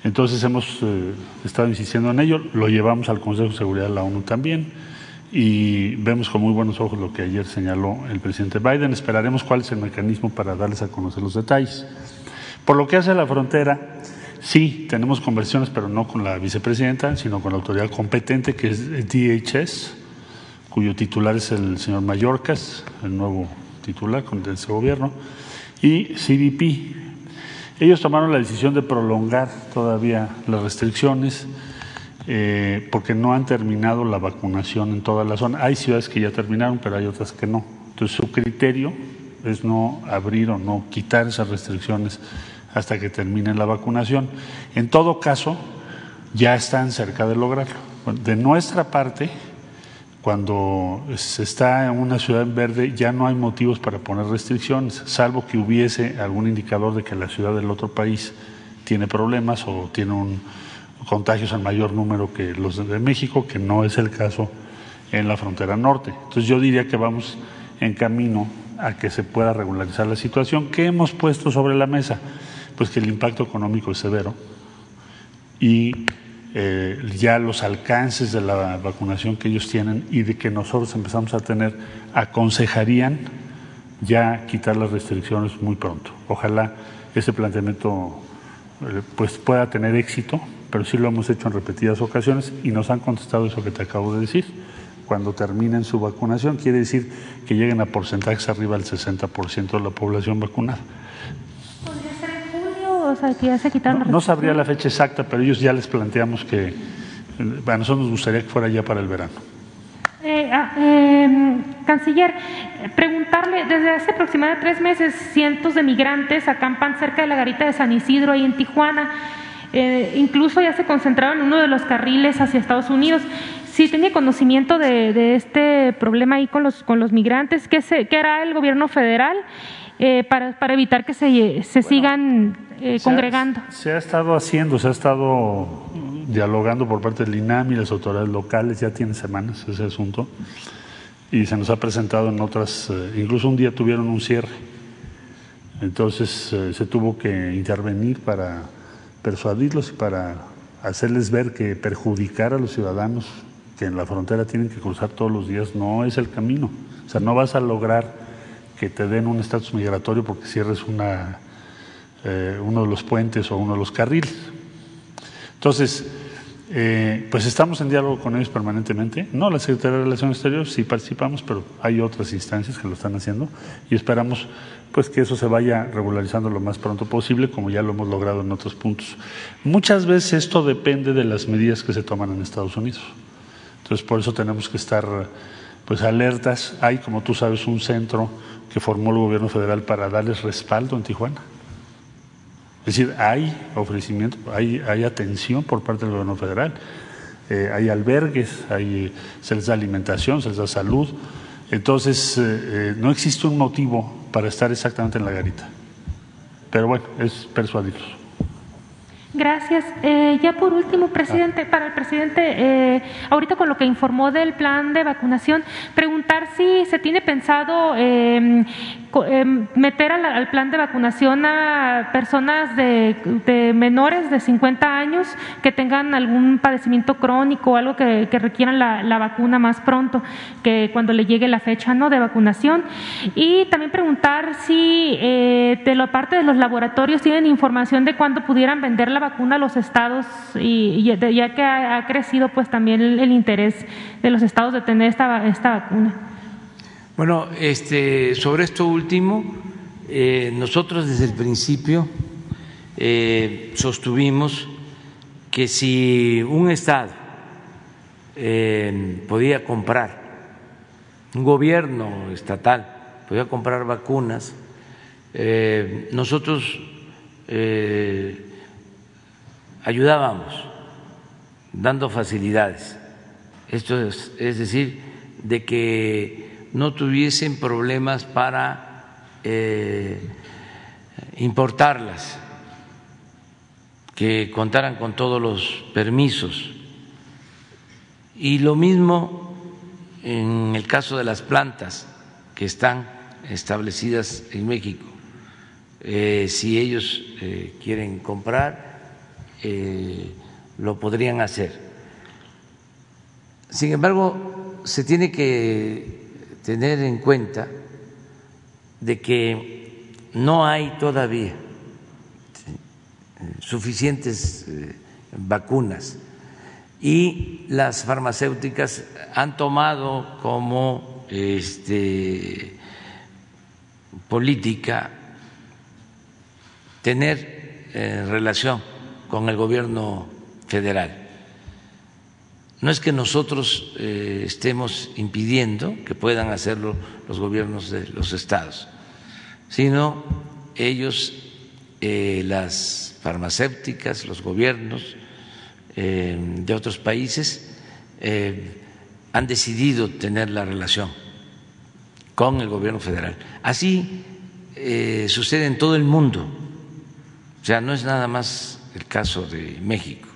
Entonces hemos eh, estado insistiendo en ello, lo llevamos al Consejo de Seguridad de la ONU también y vemos con muy buenos ojos lo que ayer señaló el presidente Biden. Esperaremos cuál es el mecanismo para darles a conocer los detalles. Por lo que hace a la frontera, sí, tenemos conversiones, pero no con la vicepresidenta, sino con la autoridad competente, que es DHS, cuyo titular es el señor Mallorcas, el nuevo titular de ese gobierno, y CBP, ellos tomaron la decisión de prolongar todavía las restricciones eh, porque no han terminado la vacunación en toda la zona. Hay ciudades que ya terminaron, pero hay otras que no. Entonces su criterio es no abrir o no quitar esas restricciones hasta que termine la vacunación. En todo caso, ya están cerca de lograrlo. De nuestra parte, cuando se está en una ciudad verde ya no hay motivos para poner restricciones, salvo que hubiese algún indicador de que la ciudad del otro país tiene problemas o tiene un, contagios en mayor número que los de México, que no es el caso en la frontera norte. Entonces yo diría que vamos en camino a que se pueda regularizar la situación. ¿Qué hemos puesto sobre la mesa? Pues que el impacto económico es severo y eh, ya los alcances de la vacunación que ellos tienen y de que nosotros empezamos a tener, aconsejarían ya quitar las restricciones muy pronto. Ojalá ese planteamiento eh, pues pueda tener éxito, pero sí lo hemos hecho en repetidas ocasiones y nos han contestado eso que te acabo de decir. Cuando terminen su vacunación, quiere decir que lleguen a porcentajes arriba del 60% de la población vacunada. No, sabría la fecha exacta, pero ellos ya les planteamos que eh, a nosotros nos gustaría que fuera ya para el verano. Eh, ah, em, canciller, preguntarle, desde hace aproximadamente tres meses, cientos de migrantes acampan cerca de la garita de San Isidro, ahí en Tijuana. Eh, incluso ya se concentraron en uno de los carriles hacia Estados Unidos. Si tenía conocimiento de, este problema ahí con los, con los migrantes, ¿qué, se, qué hará el gobierno federal para, para, evitar que se, se sigan eh, congregando. se ha estado haciendo, se ha estado dialogando por parte del INAM y las autoridades locales, ya tiene semanas ese asunto, y se nos ha presentado en otras, eh, incluso un día tuvieron un cierre, entonces eh, se tuvo que intervenir para persuadirlos y para hacerles ver que perjudicar a los ciudadanos que en la frontera tienen que cruzar todos los días no es el camino, o sea, no vas a lograr que te den un estatus migratorio porque cierres una eh, uno de los puentes o uno de los carriles. Entonces, eh, pues estamos en diálogo con ellos permanentemente. No la Secretaría de Relaciones Exteriores, sí participamos, pero hay otras instancias que lo están haciendo y esperamos pues que eso se vaya regularizando lo más pronto posible, como ya lo hemos logrado en otros puntos. Muchas veces esto depende de las medidas que se toman en Estados Unidos. Entonces, por eso tenemos que estar pues alertas. Hay, como tú sabes, un centro que formó el gobierno federal para darles respaldo en Tijuana. Es decir, hay ofrecimiento, hay, hay atención por parte del gobierno federal, eh, hay albergues, hay, se les da alimentación, se les da salud. Entonces, eh, eh, no existe un motivo para estar exactamente en la garita. Pero bueno, es persuadirlos. Gracias. Eh, ya por último, presidente, para el presidente, eh, ahorita con lo que informó del plan de vacunación, preguntar si se tiene pensado em, meter al, plan de vacunación a personas de, menores de 50 años que tengan algún padecimiento crónico o algo que, requieran la, vacuna más pronto que cuando le llegue la fecha ¿no? de vacunación. Y también preguntar si eh, de la parte de los laboratorios tienen información de cuándo pudieran vender la vacuna a los estados y, ya que ha, crecido pues también el, interés de los estados de tener esta, esta vacuna. Bueno, este, sobre esto último, eh, nosotros desde el principio eh, sostuvimos que si un estado eh, podía comprar, un gobierno estatal podía comprar vacunas, nosotros ayudábamos dando facilidades. Esto es, es decir, de que no tuviesen problemas para eh, importarlas, que contaran con todos los permisos. Y lo mismo en el caso de las plantas que están establecidas en México. Eh, si ellos eh, quieren comprar, lo podrían hacer. Sin embargo, se tiene que tener en cuenta de que no hay todavía suficientes eh, vacunas y las farmacéuticas han tomado como este, política tener eh, relación con el gobierno federal. No es que nosotros eh, estemos impidiendo que puedan hacerlo los gobiernos de los estados, sino ellos, eh, las farmacéuticas, los gobiernos eh, de otros países, han decidido tener la relación con el gobierno federal. Así sucede en todo el mundo, o sea, no es nada más el caso de México.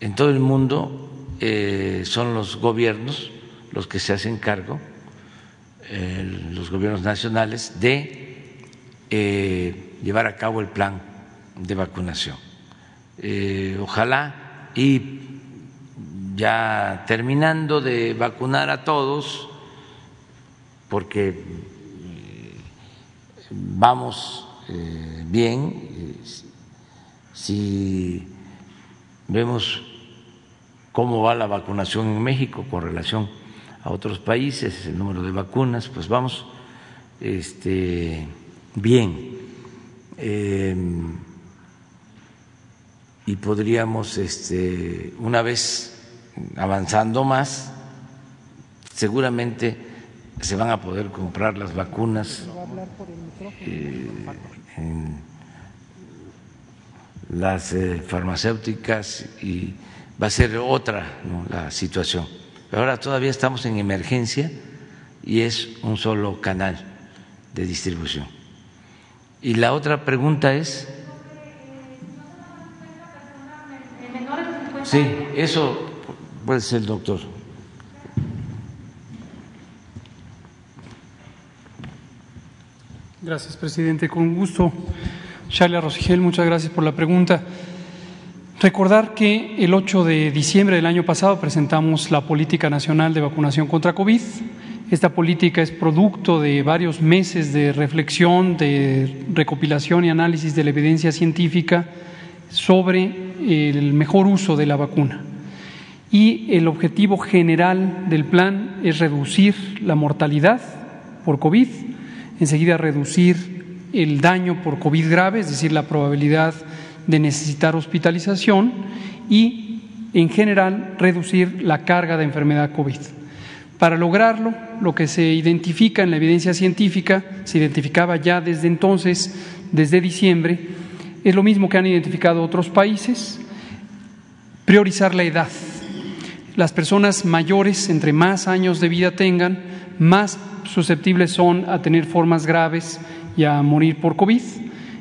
En todo el mundo eh, son los gobiernos los que se hacen cargo, eh, los gobiernos nacionales, de eh, llevar a cabo el plan de vacunación. ojalá y ya terminando de vacunar a todos, porque vamos bien, si vemos cómo va la vacunación en México con relación a otros países, el número de vacunas, pues vamos este, bien. Em, y podríamos, este, una vez avanzando más, seguramente se van a poder comprar las vacunas eh, en las eh, farmacéuticas y va a ser otra la situación. Ahora todavía estamos en emergencia y es un solo canal de distribución. Y la otra pregunta es... Sí, eso puede ser, doctor. Gracias, presidente. Con gusto. Charlie Rosigel, muchas gracias por la pregunta. Recordar que el 8 de diciembre del año pasado presentamos la Política Nacional de Vacunación contra COVID. Esta política es producto de varios meses de reflexión, de recopilación y análisis de la evidencia científica sobre el mejor uso de la vacuna. Y el objetivo general del plan es reducir la mortalidad por COVID, enseguida reducir el daño por COVID grave, es decir, la probabilidad de necesitar hospitalización y, en general, reducir la carga de enfermedad COVID. Para lograrlo, lo que se identifica en la evidencia científica, se identificaba ya desde entonces, desde diciembre, es lo mismo que han identificado otros países, priorizar la edad. Las personas mayores, entre más años de vida tengan, más susceptibles son a tener formas graves y a morir por COVID.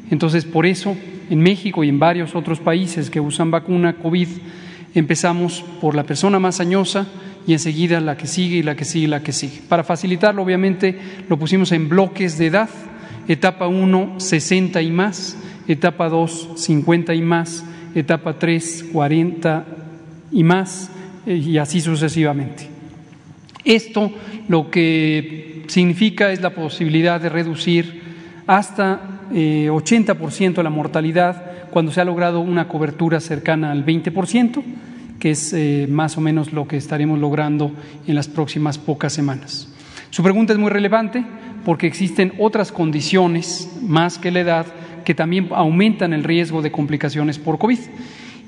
Entonces, por eso en México y en varios otros países que usan vacuna COVID, empezamos por la persona más añosa y enseguida la que sigue y la que sigue y la que sigue. Para facilitarlo, obviamente, lo pusimos en bloques de edad. Etapa 1, 60 y más. Etapa 2, 50 y más. Etapa 3, 40 y más. Eh, y así sucesivamente. Esto lo que significa es la posibilidad de reducir hasta 80% eh, de la mortalidad cuando se ha logrado una cobertura cercana al 20%, que es eh, más o menos lo que estaremos logrando en las próximas pocas semanas. Su pregunta es muy relevante porque existen otras condiciones más que la edad que también aumentan el riesgo de complicaciones por COVID.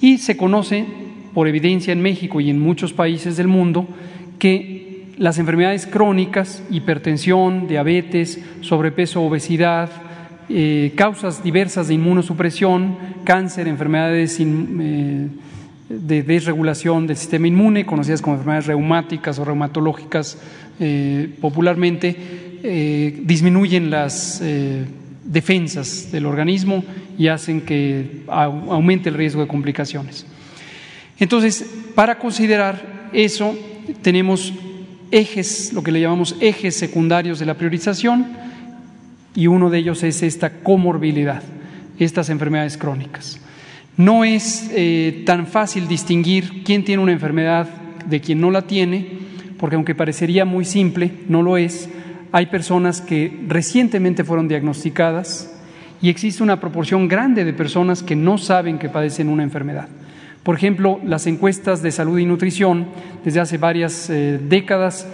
Y se conoce por evidencia en México y en muchos países del mundo que las enfermedades crónicas, hipertensión, diabetes, sobrepeso, obesidad, eh, causas diversas de inmunosupresión, cáncer, enfermedades eh, de desregulación del sistema inmune, conocidas como enfermedades reumáticas o reumatológicas eh, popularmente, disminuyen las defensas del organismo y hacen que aumente el riesgo de complicaciones. Entonces, para considerar eso, tenemos ejes, lo que le llamamos ejes secundarios de la priorización, y uno de ellos es esta comorbilidad, estas enfermedades crónicas. No es eh, tan fácil distinguir quién tiene una enfermedad de quien no la tiene, porque aunque parecería muy simple, no lo es. Hay personas que recientemente fueron diagnosticadas y existe una proporción grande de personas que no saben que padecen una enfermedad. Por ejemplo, las encuestas de salud y nutrición desde hace varias eh, décadas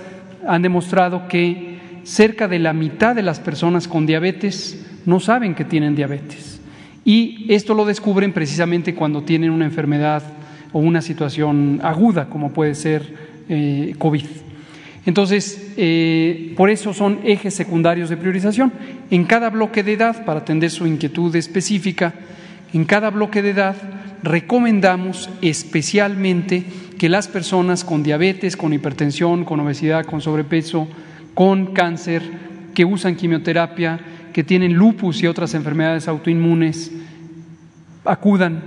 han demostrado que cerca de la mitad de las personas con diabetes no saben que tienen diabetes. Y esto lo descubren precisamente cuando tienen una enfermedad o una situación aguda, como puede ser eh, COVID. Entonces, eh, por eso son ejes secundarios de priorización. En cada bloque de edad, para atender su inquietud específica, en cada bloque de edad recomendamos especialmente que las personas con diabetes, con hipertensión, con obesidad, con sobrepeso, con cáncer, que usan quimioterapia, que tienen lupus y otras enfermedades autoinmunes acudan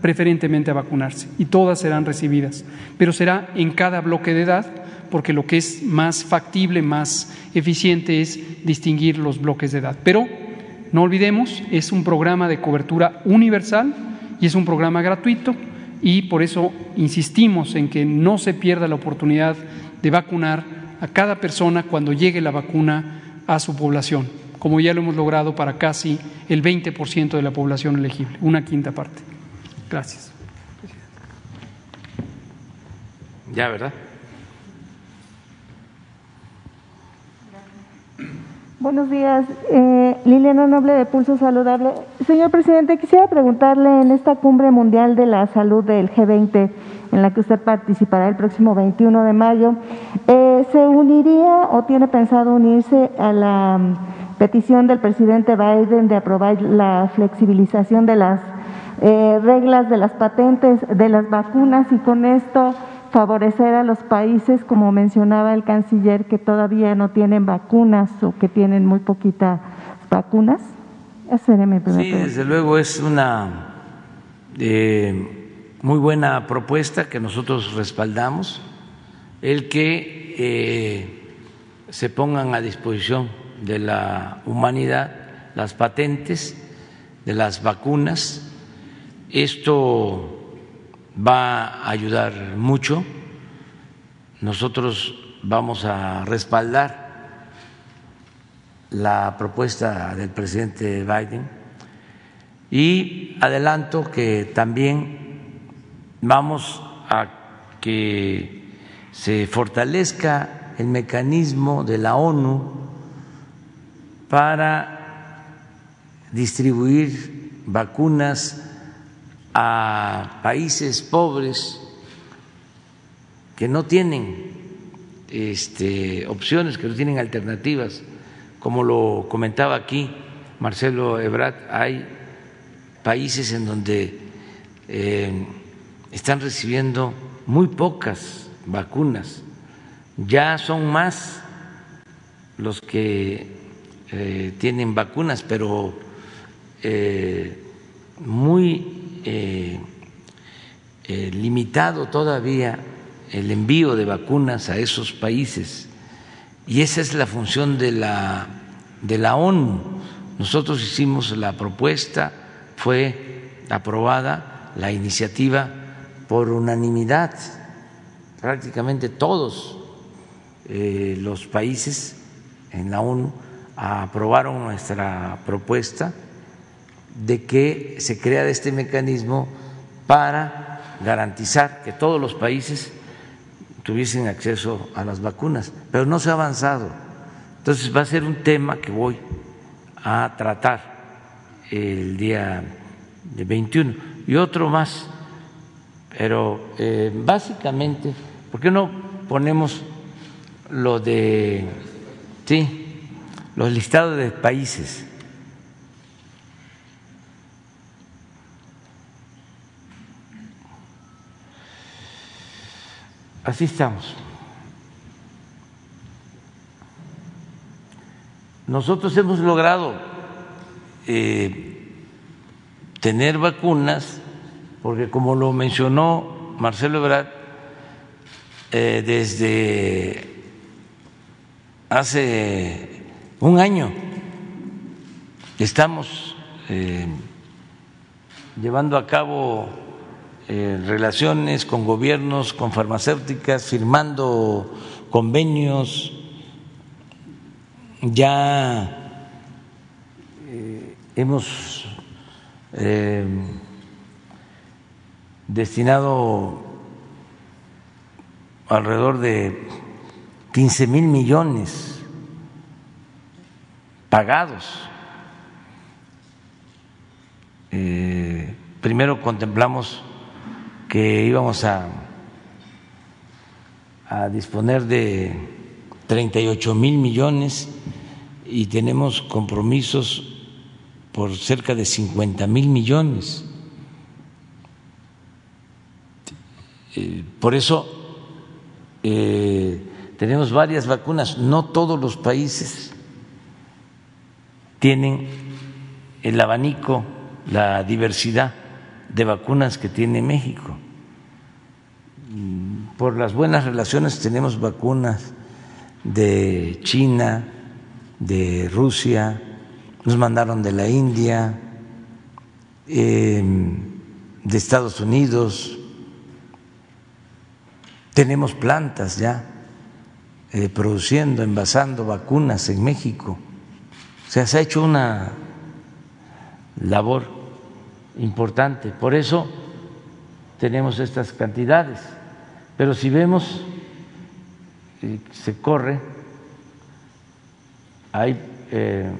preferentemente a vacunarse y todas serán recibidas, pero será en cada bloque de edad porque lo que es más factible, más eficiente es distinguir los bloques de edad. Pero no olvidemos, es un programa de cobertura universal y es un programa gratuito y por eso insistimos en que no se pierda la oportunidad de vacunar a cada persona cuando llegue la vacuna a su población como ya lo hemos logrado para casi el 20% de la población elegible, una quinta parte. Gracias. Ya, ¿verdad? Buenos días, eh, Liliana Noble de Pulso Saludable. Señor presidente, quisiera preguntarle en esta cumbre mundial de la salud del G20, en la que usted participará el próximo 21 de mayo, eh, ¿se uniría o tiene pensado unirse a la petición del presidente Biden de aprobar la flexibilización de las eh, reglas de las patentes de las vacunas y con esto favorecer a los países, como mencionaba el canciller, que todavía no tienen vacunas o que tienen muy poquitas vacunas? Sí, desde luego es una eh, muy buena propuesta que nosotros respaldamos, el que eh, se pongan a disposición de la humanidad, las patentes de las vacunas. Esto va a ayudar mucho. Nosotros vamos a respaldar la propuesta del presidente Biden y adelanto que también vamos a que se fortalezca el mecanismo de la ONU para distribuir vacunas a países pobres que no tienen este, opciones, que no tienen alternativas, como lo comentaba aquí Marcelo Ebrard, hay países en donde eh, están recibiendo muy pocas vacunas, ya son más los que eh, tienen vacunas, pero eh, muy eh, limitado todavía el envío de vacunas a esos países. Y esa es la función de la, de la ONU. Nosotros hicimos la propuesta, fue aprobada la iniciativa por unanimidad, prácticamente todos los países en la ONU aprobaron nuestra propuesta de que se crea este mecanismo para garantizar que todos los países tuviesen acceso a las vacunas, pero no se ha avanzado. Entonces va a ser un tema que voy a tratar el día 21 y otro más, pero eh, básicamente, ¿por qué no ponemos lo de, sí, los listados de países. Así estamos. Nosotros hemos logrado eh, tener vacunas, porque como lo mencionó Marcelo Ebrard, eh, desde hace un año estamos eh, llevando a cabo relaciones con gobiernos, con farmacéuticas, firmando convenios, ya eh, hemos eh, destinado alrededor de 15 mil millones pagados. Eh, primero contemplamos que íbamos a, a disponer de 38 mil millones y tenemos compromisos por cerca de 50 mil millones. Eh, por eso eh, tenemos varias vacunas. No todos los países tienen el abanico, la diversidad de vacunas que tiene México. Por las buenas relaciones tenemos vacunas de China, de Rusia, nos mandaron de la India, em, de Estados Unidos, tenemos plantas ya eh, produciendo, envasando vacunas en México. O sea, se ha hecho una labor importante. Por eso tenemos estas cantidades. Pero si vemos, eh, se corre Ahí, eh,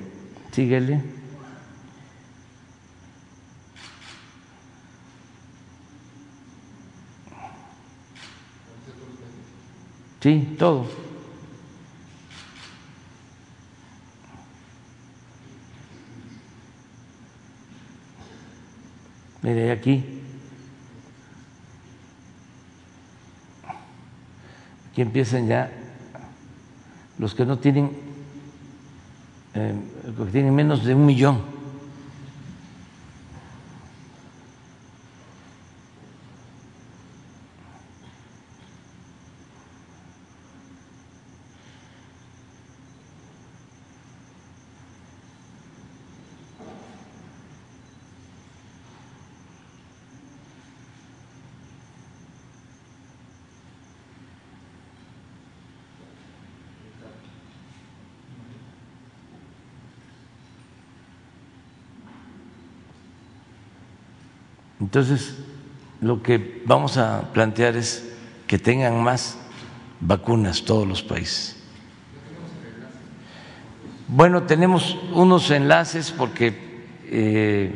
síguele. Sí, todo. Mire, aquí. Aquí empiezan ya los que no tienen eh, que tienen menos de un millón Entonces, lo que vamos a plantear es que tengan más vacunas todos los países. Bueno, tenemos unos enlaces porque eh,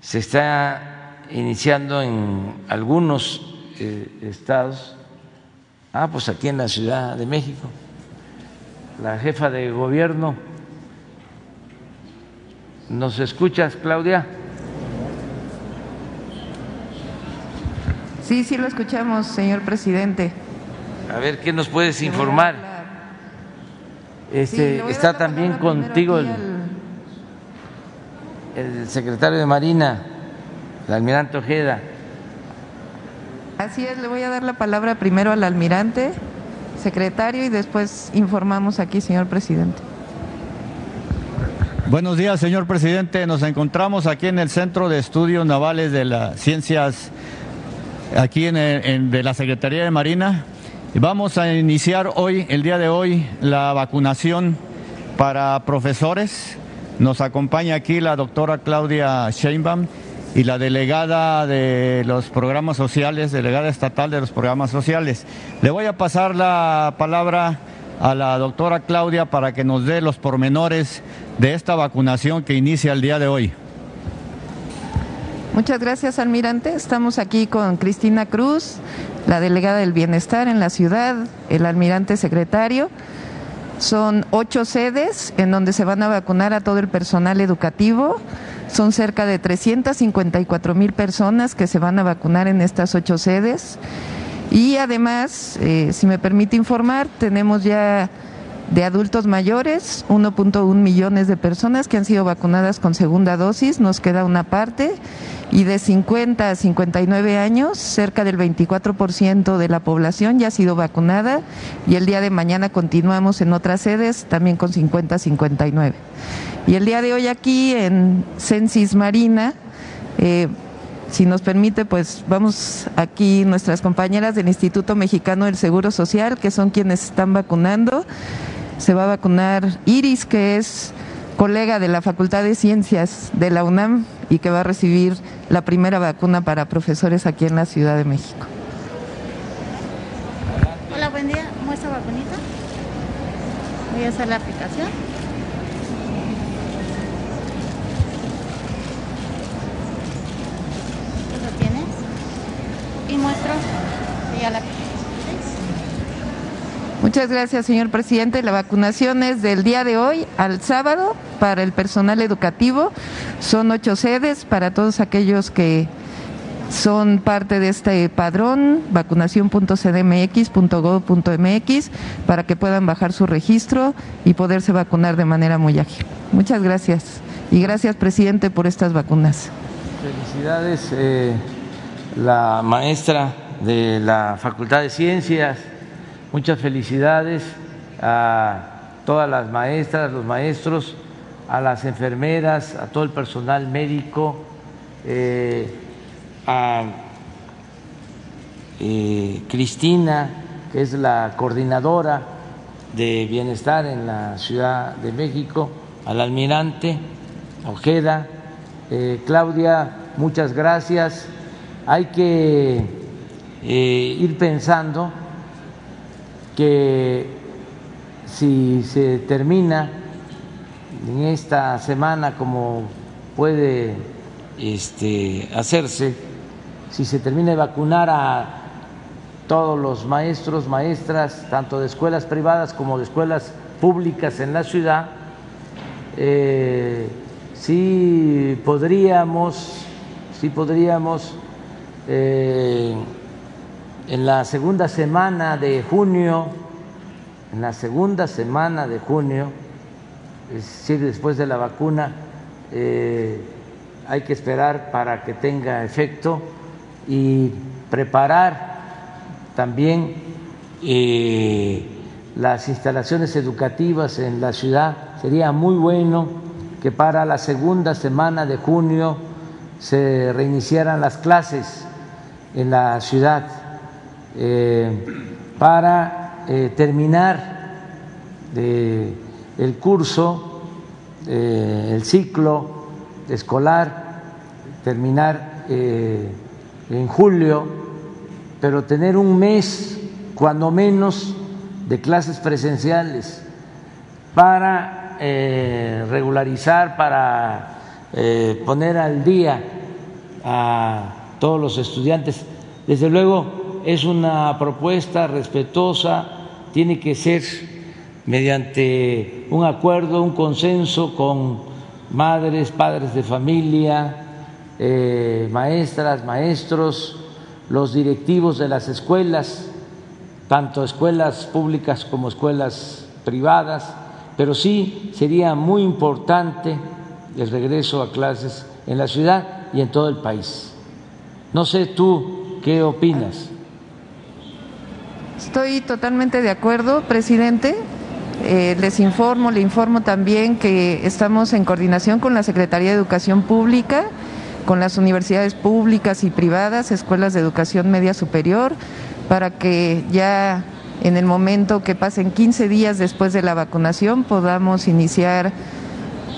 se está iniciando en algunos eh, estados, ah, pues aquí en la Ciudad de México, la jefa de gobierno, ¿nos escuchas, Claudia? Sí, sí lo escuchamos, señor presidente. A ver, ¿qué nos puedes informar? Este, está también contigo el, el secretario de Marina, el almirante Ojeda. Así es, le voy a dar la palabra primero al almirante, secretario, y después informamos aquí, señor presidente. Buenos días, señor presidente. Nos encontramos aquí en el Centro de Estudios Navales de las Ciencias aquí en, de la Secretaría de Marina. Vamos a iniciar hoy, el día de hoy, la vacunación para profesores. Nos acompaña aquí la doctora Claudia Sheinbaum y la delegada de los programas sociales, delegada estatal de los programas sociales. Le voy a pasar la palabra a la doctora Claudia para que nos dé los pormenores de esta vacunación que inicia el día de hoy. Muchas gracias, almirante. Estamos aquí con Cristina Cruz, la delegada del bienestar en la ciudad, el almirante secretario. Son ocho sedes en donde se van a vacunar a todo el personal educativo. Son cerca de 354 mil personas que se van a vacunar en estas ocho sedes. Y además, eh, si me permite informar, tenemos ya de adultos mayores, 1.1 millones de personas que han sido vacunadas con segunda dosis, nos queda una parte, y de 50 a 59 años, cerca del 24% de la población ya ha sido vacunada, y el día de mañana continuamos en otras sedes, también con 50 a 59. Y el día de hoy aquí en Censis Marina, eh, si nos permite, pues vamos aquí nuestras compañeras del Instituto Mexicano del Seguro Social, que son quienes están vacunando se va a vacunar Iris, que es colega de la Facultad de Ciencias de la UNAM y que va a recibir la primera vacuna para profesores aquí en la Ciudad de México. Hola, buen día. ¿Muestra vacunita? Voy a hacer la aplicación. ¿Lo tienes? Y muestro ya la. Muchas gracias, señor presidente. La vacunación es del día de hoy al sábado para el personal educativo. Son ocho sedes para todos aquellos que son parte de este padrón, vacunación.cdmx.gov.mx, para que puedan bajar su registro y poderse vacunar de manera muy ágil. Muchas gracias. Y gracias, presidente, por estas vacunas. Felicidades, eh, la maestra de la Facultad de Ciencias Muchas felicidades a todas las maestras, los maestros, a las enfermeras, a todo el personal médico, eh, a eh, Cristina, que es la coordinadora de bienestar en la Ciudad de México, al almirante Ojeda, eh, Claudia, muchas gracias. Hay que ir pensando que si se termina en esta semana como puede este, hacerse, si se termina de vacunar a todos los maestros, maestras, tanto de escuelas privadas como de escuelas públicas en la ciudad, eh, sí podríamos, sí podríamos eh, en la segunda semana de junio, en la segunda semana de junio, es decir, después de la vacuna, eh, hay que esperar para que tenga efecto y preparar también eh, las instalaciones educativas en la ciudad. Sería muy bueno que para la segunda semana de junio se reiniciaran las clases en la ciudad eh, para eh, terminar el curso, eh, el ciclo escolar, terminar en julio, pero tener un mes, cuando menos, de clases presenciales para regularizar, para poner al día a todos los estudiantes. Desde luego, es una propuesta respetuosa, tiene que ser mediante un acuerdo, un consenso con madres, padres de familia, eh, maestras, maestros, los directivos de las escuelas, tanto escuelas públicas como escuelas privadas, pero sí sería muy importante el regreso a clases en la ciudad y en todo el país. No sé tú qué opinas. Estoy totalmente de acuerdo, presidente. Eh, les informo, le informo también que estamos en coordinación con la Secretaría de Educación Pública, con las universidades públicas y privadas, escuelas de educación media superior, para que ya en el momento que pasen 15 días después de la vacunación podamos iniciar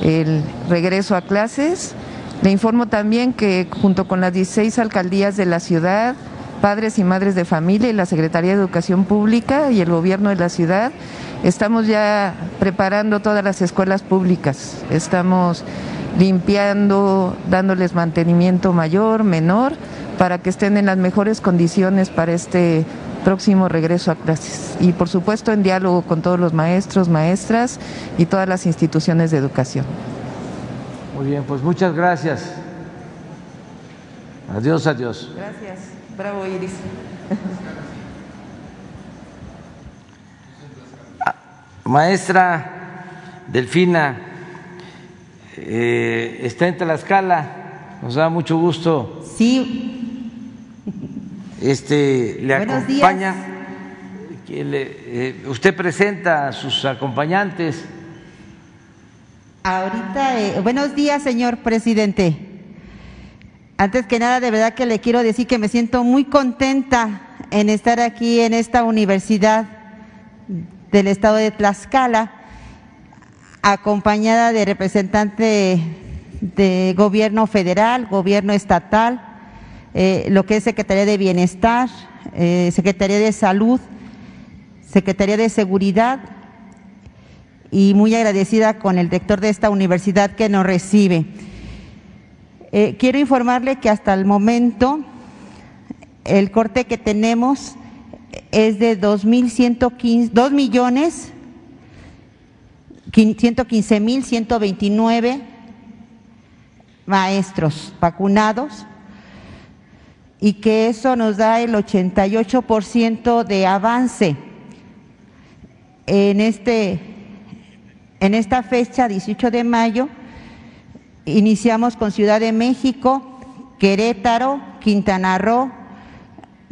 el regreso a clases. Le informo también que junto con las 16 alcaldías de la ciudad, padres y madres de familia y la Secretaría de Educación Pública y el gobierno de la ciudad. Estamos ya preparando todas las escuelas públicas, estamos limpiando, dándoles mantenimiento mayor, menor, para que estén en las mejores condiciones para este próximo regreso a clases. Y por supuesto en diálogo con todos los maestros, maestras y todas las instituciones de educación. Muy bien, pues muchas gracias. Adiós, adiós. Gracias. Bravo, Iris. Ah, maestra Delfina, eh, está en Tlaxcala, nos da mucho gusto. Sí. Este, le Buenos acompaña. Días. Le, eh, usted presenta a sus acompañantes. Ahorita, eh, buenos días, señor presidente. Antes que nada, de verdad que le quiero decir que me siento muy contenta en estar aquí en esta universidad del estado de Tlaxcala, acompañada de representantes de gobierno federal, gobierno estatal, eh, lo que es Secretaría de Bienestar, eh, Secretaría de Salud, Secretaría de Seguridad y muy agradecida con el rector de esta universidad que nos recibe. Eh, quiero informarle que hasta el momento el corte que tenemos es de 2.115, 2 millones 115 mil 129 maestros vacunados y que eso nos da el 88% de avance en este en esta fecha 18 de mayo iniciamos con Ciudad de México, Querétaro, Quintana Roo,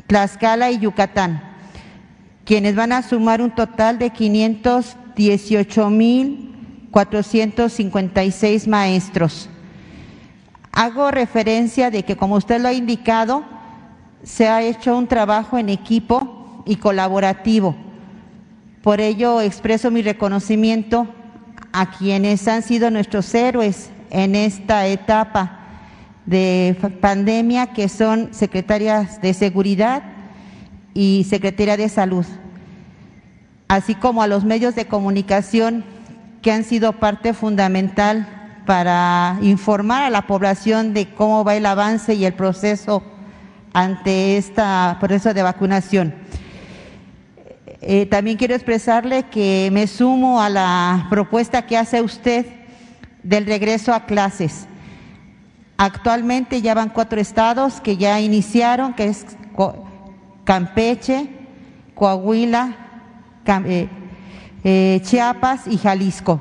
Tlaxcala y Yucatán, quienes van a sumar un total de 518 mil 456 maestros. Hago referencia de que, como usted lo ha indicado, se ha hecho un trabajo en equipo y colaborativo. Por ello expreso mi reconocimiento a quienes han sido nuestros héroes en esta etapa de pandemia, que son secretarias de Seguridad y Secretaría de Salud, así como a los medios de comunicación que han sido parte fundamental para informar a la población de cómo va el avance y el proceso ante este proceso de vacunación. Eh, también quiero expresarle que me sumo a la propuesta que hace usted del regreso a clases. Actualmente ya van cuatro estados que ya iniciaron, que es Campeche, Coahuila, eh, eh, Chiapas y Jalisco.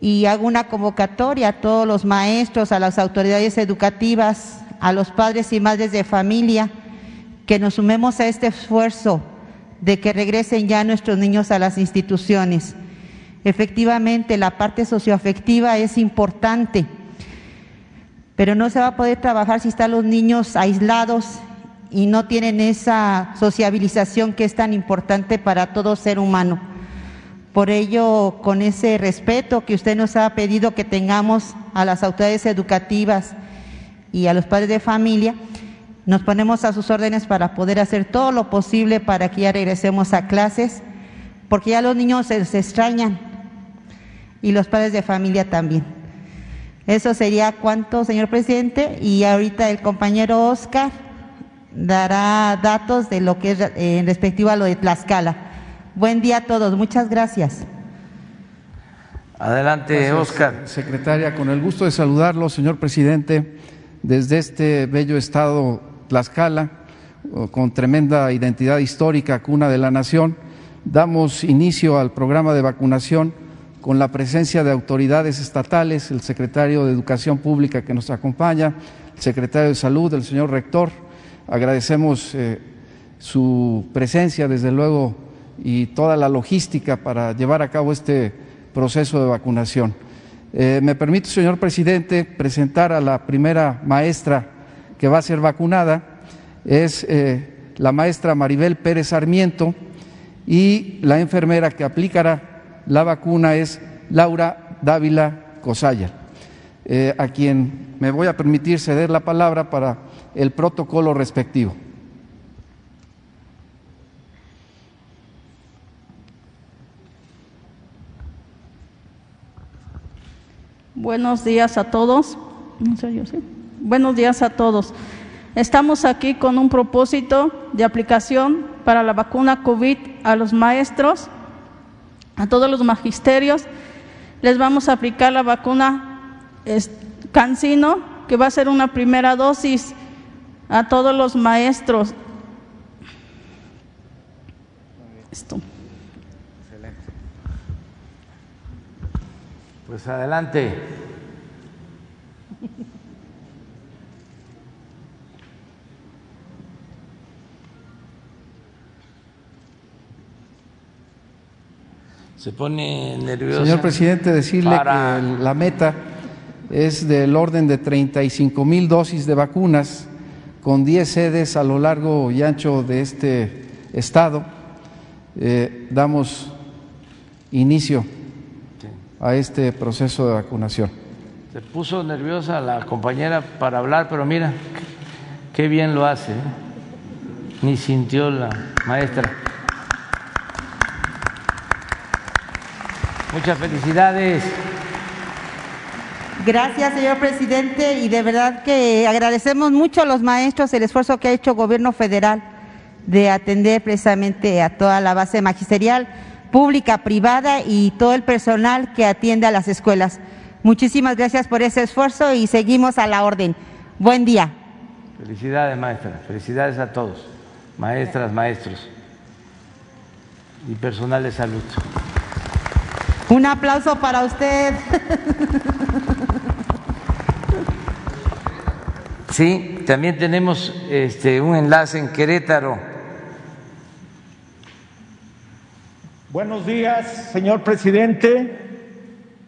Y hago una convocatoria a todos los maestros, a las autoridades educativas, a los padres y madres de familia, que nos sumemos a este esfuerzo de que regresen ya nuestros niños a las instituciones. Efectivamente, la parte socioafectiva es importante, pero no se va a poder trabajar si están los niños aislados y no tienen esa sociabilización que es tan importante para todo ser humano. Por ello, con ese respeto que usted nos ha pedido que tengamos a las autoridades educativas y a los padres de familia, nos ponemos a sus órdenes para poder hacer todo lo posible para que ya regresemos a clases, porque ya los niños se, se extrañan y los padres de familia también. Eso sería cuanto, señor presidente, y ahorita el compañero Oscar dará datos de lo que es eh, en respectivo a lo de Tlaxcala. Buen día a todos, muchas gracias. Adelante, Gracias, Oscar. Secretaria, con el gusto de saludarlo, señor presidente, desde este bello estado Tlaxcala, con tremenda identidad histórica, cuna de la nación, damos inicio al programa de vacunación con la presencia de autoridades estatales, el secretario de Educación Pública que nos acompaña, el secretario de Salud, el señor rector. Agradecemos eh, su presencia, desde luego, y toda la logística para llevar a cabo este proceso de vacunación. Eh, me permite, señor presidente, presentar a la primera maestra que va a ser vacunada. Es eh, la maestra Maribel Pérez Sarmiento y la enfermera que aplicará la vacuna es Laura Dávila Cosaya, eh, a quien me voy a permitir ceder la palabra para el protocolo respectivo. Buenos días a todos. Buenos días a todos. Estamos aquí con un propósito de aplicación para la vacuna COVID a los maestros, a todos los magisterios, les vamos a aplicar la vacuna Cancino, que va a ser una primera dosis a todos los maestros. Esto. Excelente. Pues adelante. Se pone nervioso. Señor presidente, decirle Para- que la meta es del orden de 35 mil dosis de vacunas con 10 sedes a lo largo y ancho de este estado. Eh, damos inicio a este proceso de vacunación. Se puso nerviosa la compañera para hablar, pero mira, qué bien lo hace. ¿eh? Ni sintió la maestra. Muchas felicidades. Gracias, señor presidente, y de verdad que agradecemos mucho a los maestros el esfuerzo que ha hecho el gobierno federal de atender precisamente a toda la base magisterial, pública, privada y todo el personal que atiende a las escuelas. Muchísimas gracias por ese esfuerzo y seguimos a la orden. Buen día. Felicidades, maestra. Felicidades a todos, maestras, maestros y personal de salud. Un aplauso para usted. Sí, también tenemos este, un enlace en Querétaro. Buenos días, señor presidente.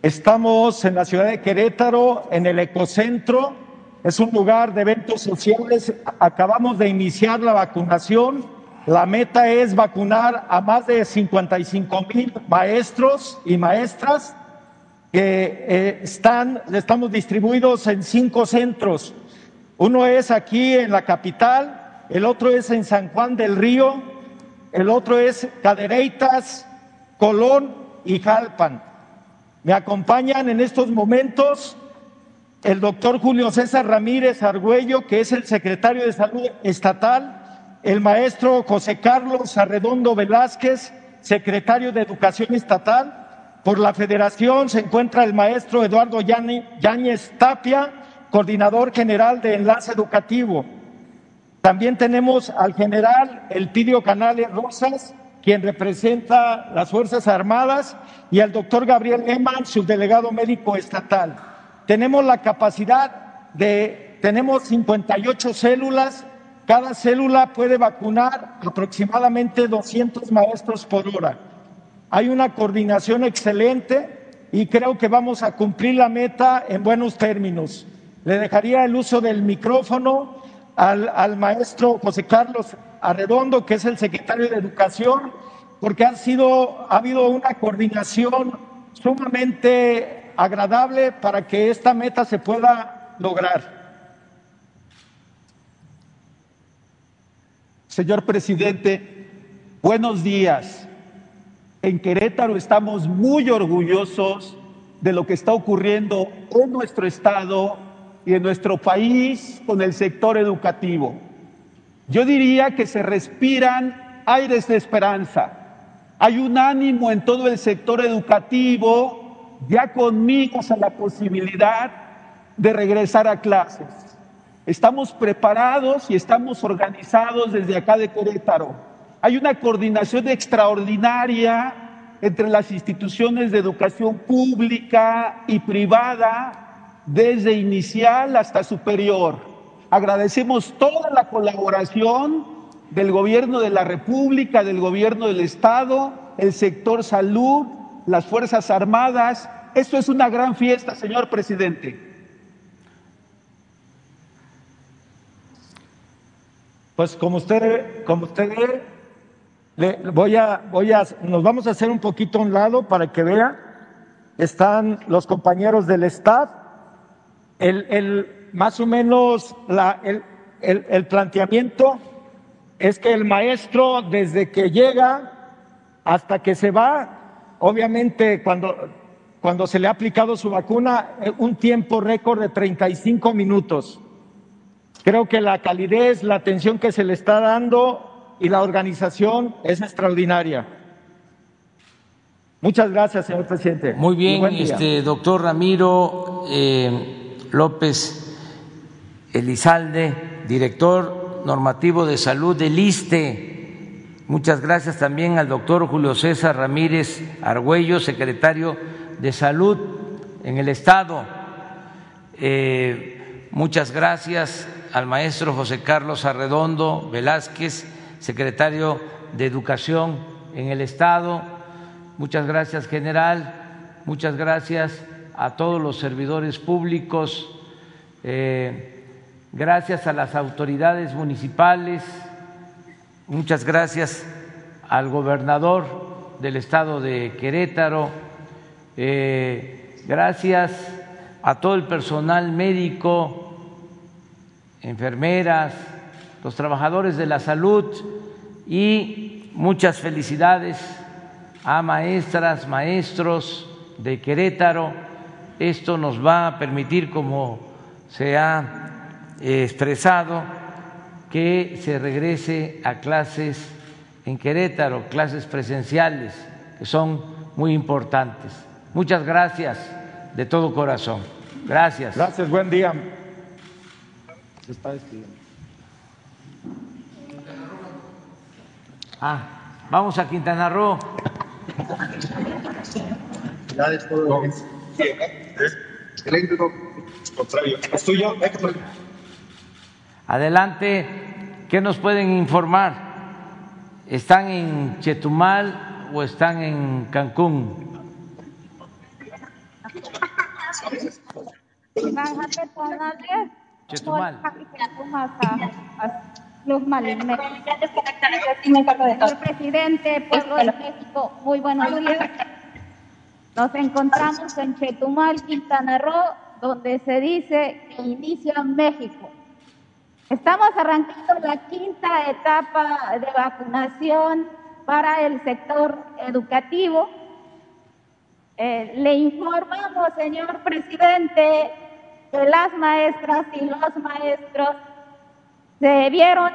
Estamos en la ciudad de Querétaro, en el Ecocentro. Es un lugar de eventos sociales. Acabamos de iniciar la vacunación. La meta es vacunar a más de 55 mil maestros y maestras que eh, están, estamos distribuidos en cinco centros. Uno es aquí en la capital, el otro es en San Juan del Río, el otro es Cadereytas, Colón y Jalpan. Me acompañan en estos momentos el doctor Julio César Ramírez Argüello, que es el secretario de Salud Estatal, el maestro José Carlos Arredondo Velázquez, secretario de Educación Estatal. Por la federación se encuentra el maestro Eduardo Yáñez Tapia, coordinador general de Enlace Educativo. También tenemos al general Elpidio Canales Rosas, quien representa las Fuerzas Armadas, y al doctor Gabriel Eman, subdelegado médico estatal. Tenemos la capacidad de, tenemos 58 células, cada célula puede vacunar aproximadamente 200 maestros por hora. Hay una coordinación excelente y creo que vamos a cumplir la meta en buenos términos. Le dejaría el uso del micrófono al, al maestro José Carlos Arredondo, que es el secretario de Educación, porque ha, sido, ha habido una coordinación sumamente agradable para que esta meta se pueda lograr. Señor presidente, buenos días. En Querétaro estamos muy orgullosos de lo que está ocurriendo en nuestro estado y en nuestro país con el sector educativo. Yo diría que se respiran aires de esperanza. Hay un ánimo en todo el sector educativo ya conmigo a la posibilidad de regresar a clases. Estamos preparados y estamos organizados desde acá de Querétaro. Hay una coordinación extraordinaria entre las instituciones de educación pública y privada, desde inicial hasta superior. Agradecemos toda la colaboración del gobierno de la República, del gobierno del Estado, el sector salud, las Fuerzas Armadas. Esto es una gran fiesta, señor presidente. Pues como usted, como usted ve, le voy a, voy a, nos vamos a hacer un poquito a un lado para que vea. Están los compañeros del staff. El, el, más o menos la, el, el, el planteamiento es que el maestro desde que llega hasta que se va, obviamente cuando, cuando se le ha aplicado su vacuna, eh, un tiempo récord de 35 minutos. Creo que la calidez, la atención que se le está dando y la organización es extraordinaria. Muchas gracias, señor presidente. Muy bien, este doctor Ramiro eh, López Elizalde, director normativo de salud del ISTE. Muchas gracias también al doctor Julio César Ramírez Argüello, secretario de Salud en el Estado. Eh, muchas gracias al maestro José Carlos Arredondo Velázquez, secretario de Educación en el Estado. Muchas gracias, general. Muchas gracias a todos los servidores públicos. Eh, gracias a las autoridades municipales. Muchas gracias al gobernador del estado de Querétaro. Eh, gracias a todo el personal médico, enfermeras, los trabajadores de la salud y muchas felicidades a maestras, maestros de Querétaro. Esto nos va a permitir, como se ha expresado, que se regrese a clases en Querétaro, clases presenciales, que son muy importantes. Muchas gracias de todo corazón. Gracias. Gracias, buen día. Ah, vamos a Quintana Roo. Adelante, ¿qué nos pueden informar? ¿Están en Chetumal o están en Cancún? Chetumal. Señor presidente, pueblo de México, muy buenos días. Nos encontramos en Chetumal, Quintana Roo, donde se dice que inicia México. Estamos arrancando la quinta etapa de vacunación para el sector educativo. Eh, le informamos, señor presidente, que las maestras y los maestros se vieron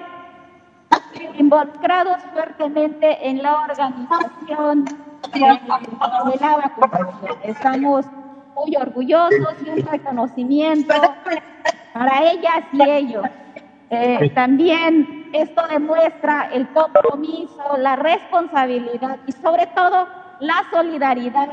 involucrados fuertemente en la organización de la vacunación. Estamos muy orgullosos y un reconocimiento para ellas y ellos. Eh, también esto demuestra el compromiso, la responsabilidad y sobre todo la solidaridad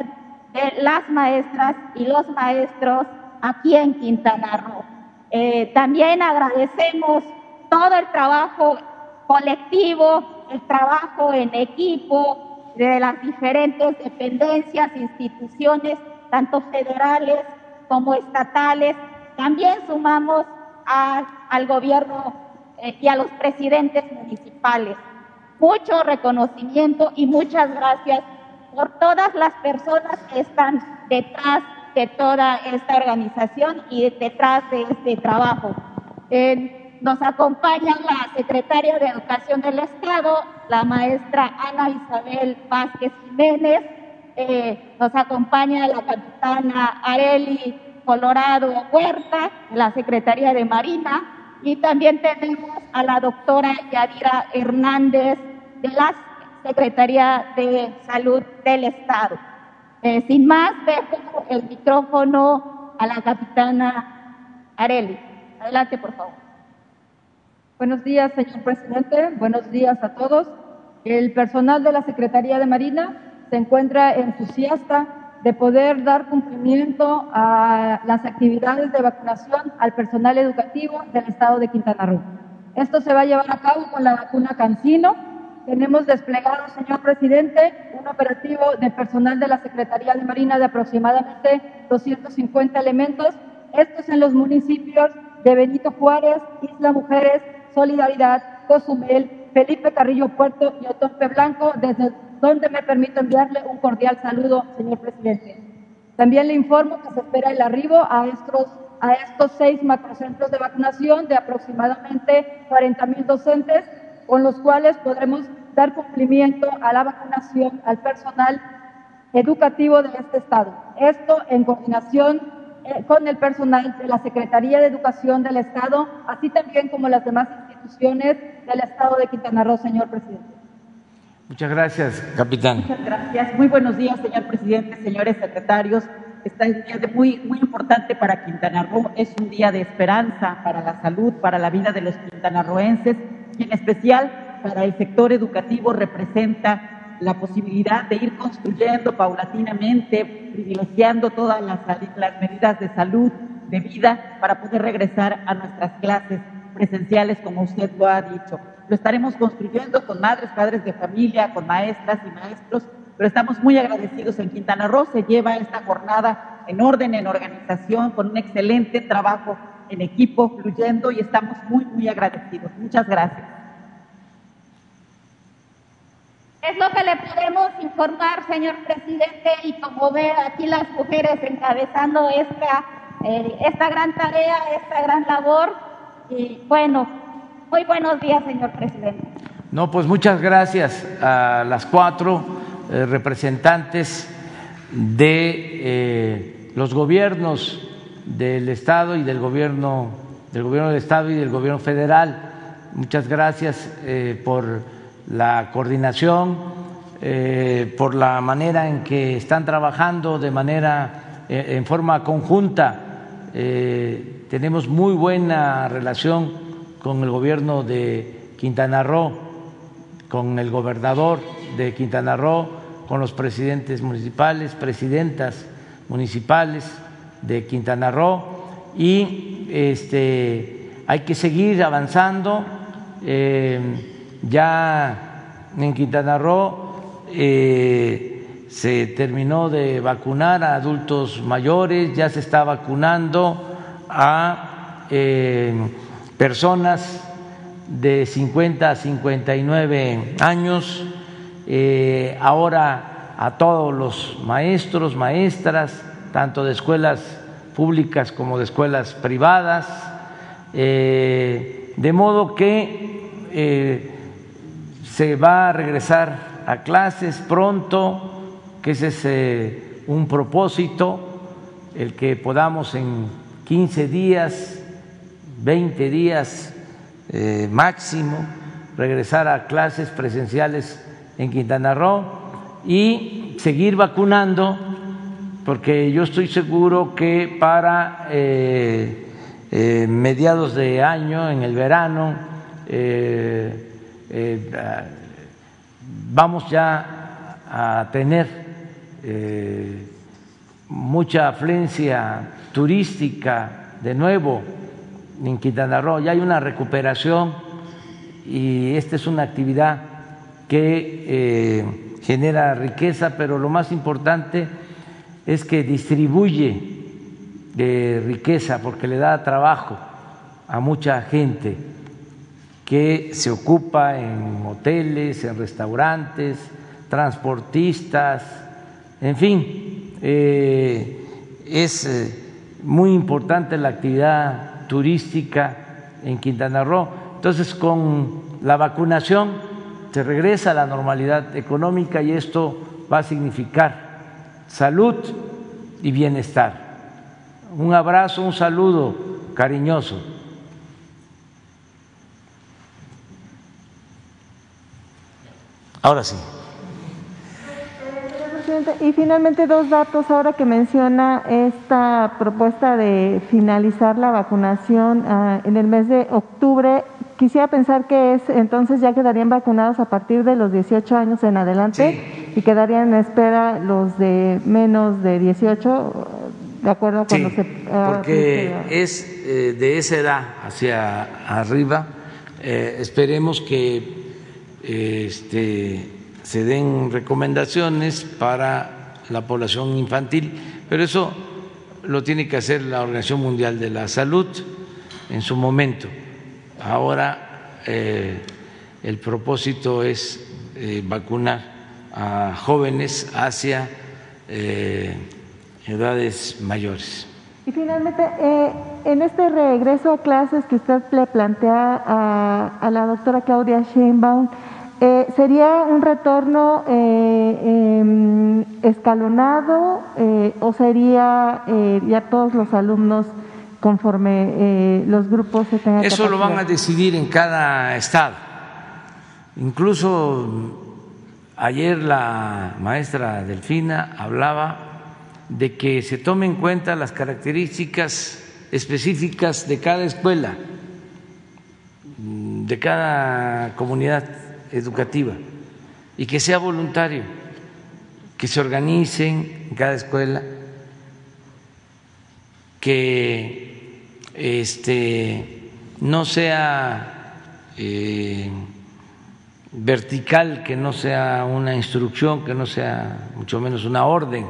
de las maestras y los maestros aquí en Quintana Roo. Eh, también agradecemos todo el trabajo colectivo, el trabajo en equipo de las diferentes dependencias, instituciones, tanto federales como estatales. También sumamos al gobierno eh, y a los presidentes municipales. Mucho reconocimiento y muchas gracias por todas las personas que están detrás de toda esta organización y detrás de este trabajo. nos acompaña la secretaria de Educación del Estado, la maestra Ana Isabel Vázquez Jiménez, eh, nos acompaña la capitana Areli Colorado Huerta, la Secretaría de Marina, y también tenemos a la doctora Yadira Hernández de la Secretaría de Salud del Estado. Eh, sin más, dejo el micrófono a la capitana Areli. Adelante, por favor. Buenos días, señor presidente. Buenos días a todos. El personal de la Secretaría de Marina se encuentra entusiasta de poder dar cumplimiento a las actividades de vacunación al personal educativo del estado de Quintana Roo. Esto se va a llevar a cabo con la vacuna Cancino. Tenemos desplegado, señor presidente, un operativo de personal de la Secretaría de Marina de aproximadamente 250 elementos, estos en los municipios de Benito Juárez, Isla Mujeres, Solidaridad, Cozumel, Felipe Carrillo Puerto y Otompe Blanco, desde donde me permito enviarle un cordial saludo, señor presidente. También le informo que se espera el arribo a estos, a estos seis macrocentros de vacunación de aproximadamente 40 mil docentes, con los cuales podremos dar cumplimiento a la vacunación al personal educativo de este Estado. Esto en coordinación eh, con el personal de la Secretaría de Educación del Estado, así también como las demás instituciones del Estado de Quintana Roo, señor presidente. Muchas gracias, capitán. Muchas gracias. Muy buenos días, señor presidente, señores secretarios. Este es un día muy, muy importante para Quintana Roo. Es un día de esperanza para la salud, para la vida de los quintanarroenses y en especial para el sector educativo representa la posibilidad de ir construyendo paulatinamente, privilegiando todas las, las medidas de salud, de vida, para poder regresar a nuestras clases presenciales, como usted lo ha dicho. Lo estaremos construyendo con madres, padres de familia, con maestras y maestros, pero estamos muy agradecidos. En Quintana Roo se lleva esta jornada en orden, en organización, con un excelente trabajo en equipo, fluyendo y estamos muy, muy agradecidos. Muchas gracias. Es lo que le podemos informar, señor presidente, y como ve aquí las mujeres encabezando esta, eh, esta gran tarea, esta gran labor. Y bueno, muy buenos días, señor presidente. No, pues muchas gracias a las cuatro eh, representantes de eh, los gobiernos del Estado y del gobierno del gobierno del Estado y del gobierno federal. Muchas gracias por la coordinación, eh, por la manera en que están trabajando de manera eh, en forma conjunta. Eh, tenemos muy buena relación con el gobierno de Quintana Roo, con el gobernador de Quintana Roo, con los presidentes municipales, presidentas municipales de Quintana Roo. Y este, hay que seguir avanzando. Ya en Quintana Roo eh, se terminó de vacunar a adultos mayores, ya se está vacunando a eh, personas de 50 a 59 años, eh, ahora a todos los maestros, maestras, tanto de escuelas públicas como de escuelas privadas, de modo que se va a regresar a clases pronto, que ese es eh, un propósito, el que podamos en 15 días, 20 días eh, máximo, regresar a clases presenciales en Quintana Roo y seguir vacunando, porque yo estoy seguro que para eh, mediados de año, en el verano, eh, vamos ya a tener eh, mucha afluencia turística de nuevo en Quintana Roo, ya hay una recuperación y esta es una actividad que eh, genera riqueza, pero lo más importante es que distribuye riqueza porque le da trabajo a mucha gente que se ocupa en hoteles, en restaurantes, transportistas, en fin, eh, es eh, muy importante la actividad turística en Quintana Roo. Entonces, con la vacunación se regresa a la normalidad económica y esto va a significar salud y bienestar. Un abrazo, un saludo cariñoso. Ahora sí. Y finalmente dos datos ahora que menciona esta propuesta de finalizar la vacunación ah, en el mes de octubre. Quisiera pensar que es entonces ya quedarían vacunados a partir de los 18 años en adelante y quedarían en espera los de menos de 18, de acuerdo con sí, porque es eh, de esa edad hacia arriba. Eh, esperemos que este, se den recomendaciones para la población infantil, pero eso lo tiene que hacer la Organización Mundial de la Salud en su momento. Ahora eh, el propósito es eh, vacunar a jóvenes hacia eh, edades mayores. Y finalmente, en este regreso a clases que usted le plantea a, a la doctora Claudia Sheinbaum, eh, ¿Sería un retorno eh, em, escalonado eh, o sería ya todos los alumnos conforme los grupos se tengan Eso lo van a decidir en cada estado. Incluso ayer la maestra Delfina hablaba de que se tomen en cuenta las características específicas de cada escuela, de cada comunidad educativa y que sea voluntario, que se organicen en cada escuela, que este, no sea eh, vertical, que no sea una instrucción, que no sea mucho menos una orden,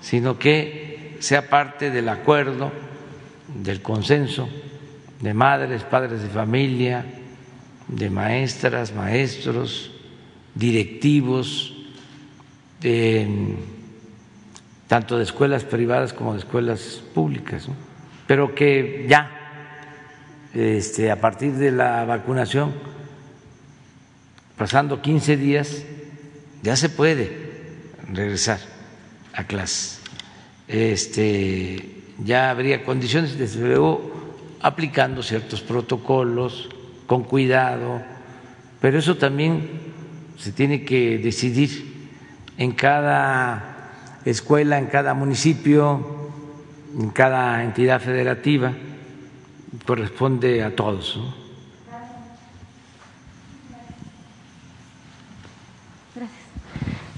sino que sea parte del acuerdo, del consenso de madres, padres de familia, de maestras, maestros, directivos, tanto de escuelas privadas como de escuelas públicas, pero que ya este, a partir de la vacunación, pasando 15 días, ya se puede regresar a clases. Este, ya habría condiciones, desde luego, aplicando ciertos protocolos, con cuidado, pero eso también se tiene que decidir en cada escuela, en cada municipio, en cada entidad federativa, corresponde a todos.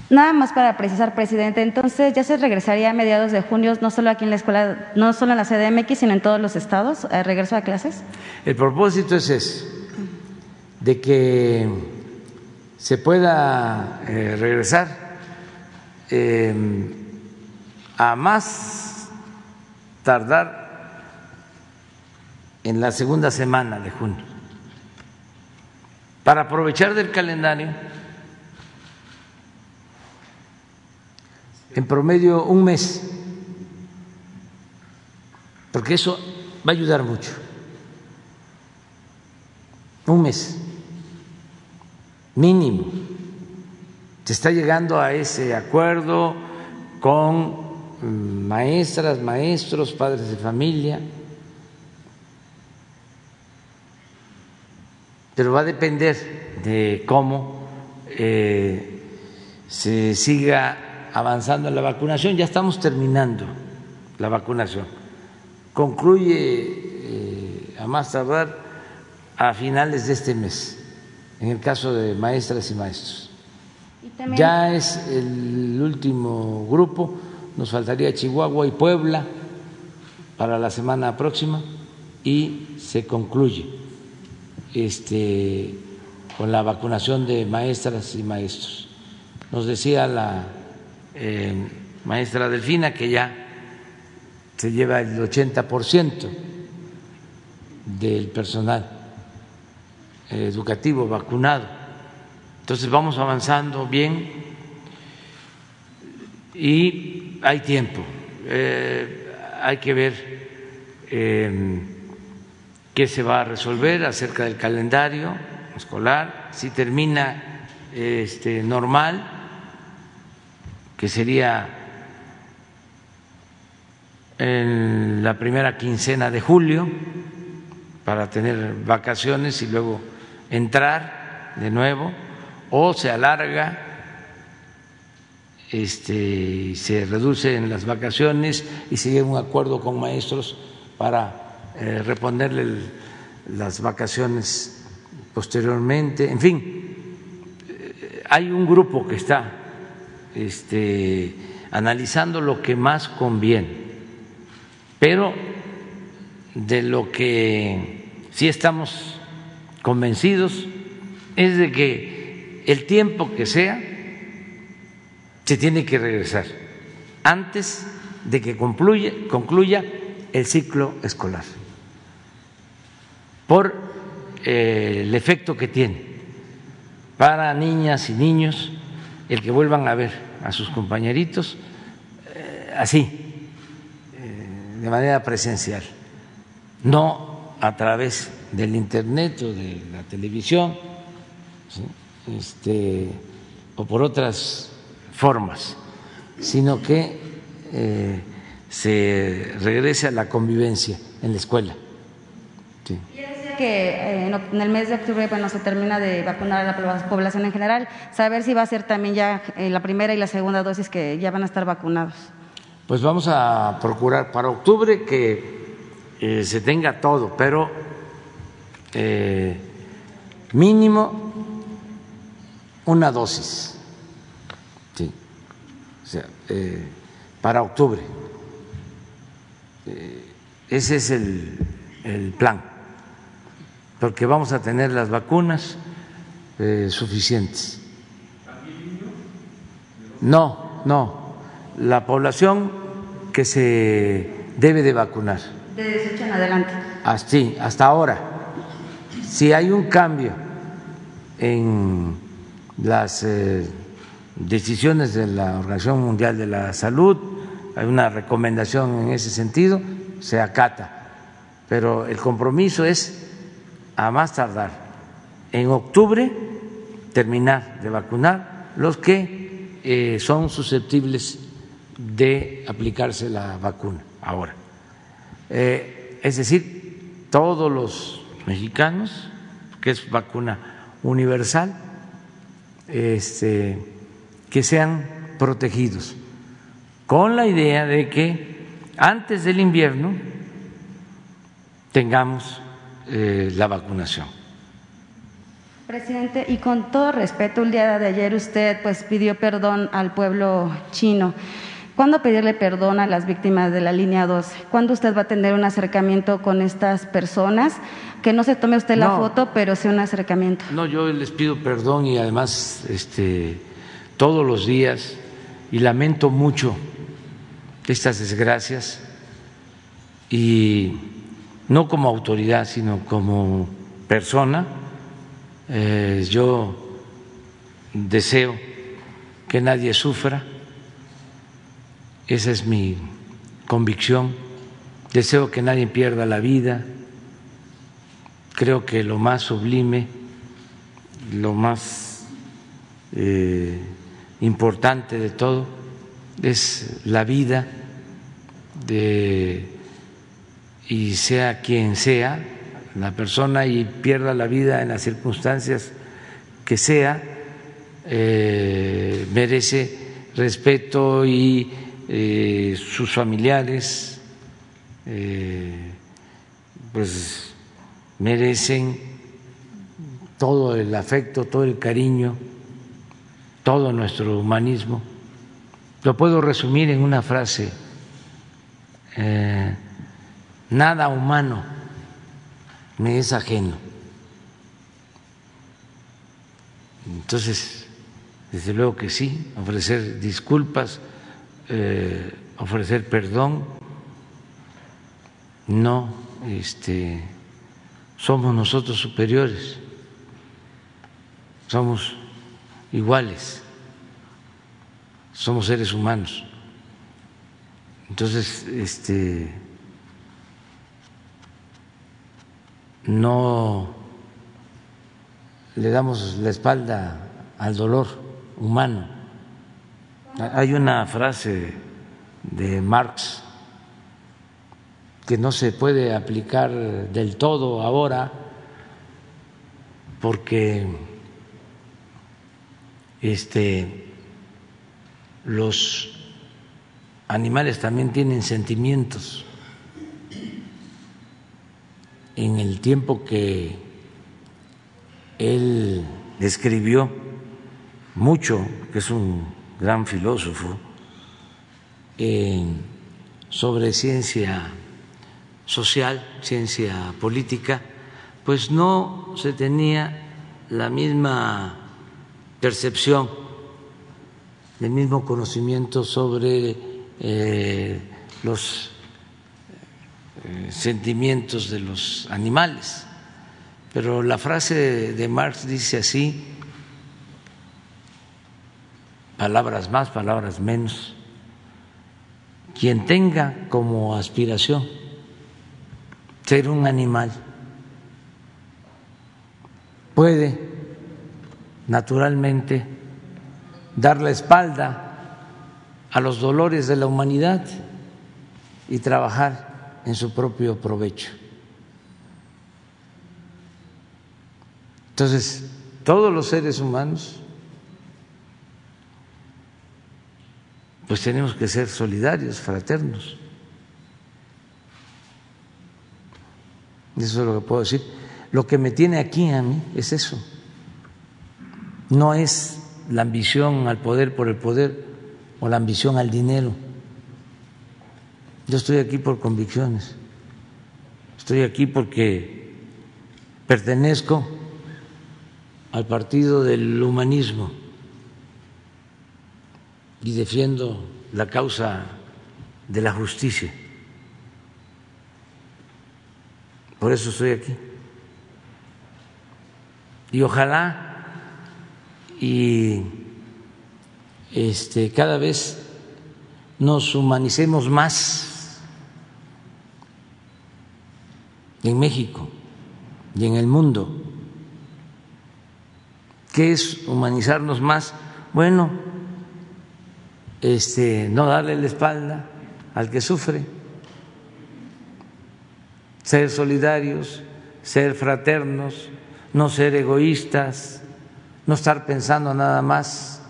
Nada más para precisar, presidente, entonces ya se regresaría a mediados de junio, no solo aquí en la escuela, no solo en la CDMX, sino en todos los estados, ¿a regreso a clases. El propósito es ese, de que se pueda eh, regresar em, a más tardar en la segunda semana de junio, para aprovechar del calendario en promedio un mes, porque eso va a ayudar mucho. Un mes, mínimo. Se está llegando a ese acuerdo con maestras, maestros, padres de familia, pero va a depender de cómo eh, se siga avanzando en la vacunación, ya estamos terminando la vacunación. Concluye eh, a más tardar a finales de este mes, en el caso de maestras y maestros. ya es el último grupo, nos faltaría Chihuahua y Puebla para la semana próxima y se concluye este, con la vacunación de maestras y maestros. Nos decía la eh, maestra Delfina, que ya se lleva el 80% del personal educativo vacunado. Entonces vamos avanzando bien y hay tiempo. Eh, hay que ver eh, qué se va a resolver acerca del calendario escolar, si termina este, normal que sería en la primera quincena de julio para tener vacaciones y luego entrar de nuevo, o se alarga, este, se reducen las vacaciones y se llega un acuerdo con maestros para eh, reponerle las vacaciones posteriormente. En fin, eh, hay un grupo que está este, analizando lo que más conviene, pero de lo que sí estamos convencidos es de que el tiempo que sea se tiene que regresar antes de que concluya, el ciclo escolar, por eh, el efecto que tiene para niñas y niños el que vuelvan a ver a sus compañeritos eh, así, eh, de manera presencial, no a través del Internet o de la televisión este, o por otras formas, sino que eh, se regrese a la convivencia en la escuela. Que eh, en el mes de octubre bueno, se termina de vacunar a la población en general, saber si va a ser también ya eh, la primera y la segunda dosis que ya van a estar vacunados. Pues vamos a procurar para octubre que eh, se tenga todo, pero mínimo una dosis, sí, o sea, eh, para octubre. Eh, ese es el, el, plan, porque vamos a tener las vacunas eh, suficientes. No, no, la población que se debe de vacunar. De 18 en adelante. Así, hasta ahora. Si hay un cambio en las eh, decisiones de la Organización Mundial de la Salud, hay una recomendación en ese sentido, se acata. Pero el compromiso es, a más tardar, en octubre, terminar de vacunar los que eh, son susceptibles de aplicarse la vacuna ahora. Eh, es decir, todos los mexicanos, que es vacuna universal, este, que sean protegidos, con la idea de que antes del invierno tengamos eh, la vacunación. Presidente, y con todo respeto, el día de ayer usted pues pidió perdón al pueblo chino. ¿Cuándo pedirle perdón a las víctimas de la línea 12? ¿Cuándo usted va a tener un acercamiento con estas personas? Que no se tome usted la No. foto, pero sí un acercamiento. No, yo les pido perdón y además este, todos los días y lamento mucho estas desgracias. Y no como autoridad, sino como persona, eh, yo deseo que nadie sufra, esa es mi convicción, deseo que nadie pierda la vida, creo que lo más sublime, lo más eh, importante de todo es la vida de y sea quien sea la persona y pierda la vida en las circunstancias que sea, eh, merece respeto y eh, sus familiares eh, pues merecen todo el afecto, todo el cariño, todo nuestro humanismo. Lo puedo resumir en una frase, eh, nada humano me es ajeno. Entonces, desde luego que sí, ofrecer disculpas, eh, ofrecer perdón, no este, somos nosotros superiores, somos iguales, somos seres humanos. Entonces, este, no le damos la espalda al dolor humano. Hay una frase de Marx que no se puede aplicar del todo ahora porque este los animales también tienen sentimientos. En el tiempo que él escribió mucho, que es un gran filósofo, sobre ciencia social, ciencia política, pues no se tenía la misma percepción, el mismo conocimiento sobre eh, los eh, sentimientos de los animales. Pero la frase de Marx dice así, palabras más, palabras menos, quien tenga como aspiración ser un animal puede naturalmente dar la espalda a los dolores de la humanidad y trabajar en su propio provecho. Entonces, todos los seres humanos, pues tenemos que ser solidarios, fraternos. Eso es lo que puedo decir. Lo que me tiene aquí a mí es eso. No es la ambición al poder por el poder o la ambición al dinero. Yo estoy aquí por convicciones, estoy aquí porque pertenezco al partido del humanismo y defiendo la causa de la justicia. Por eso estoy aquí. Y ojalá y este, cada vez nos humanicemos más en México y en el mundo. ¿Qué es humanizarnos más? Bueno, este, no darle la espalda al que sufre, ser solidarios, ser fraternos, no ser egoístas, no estar pensando nada más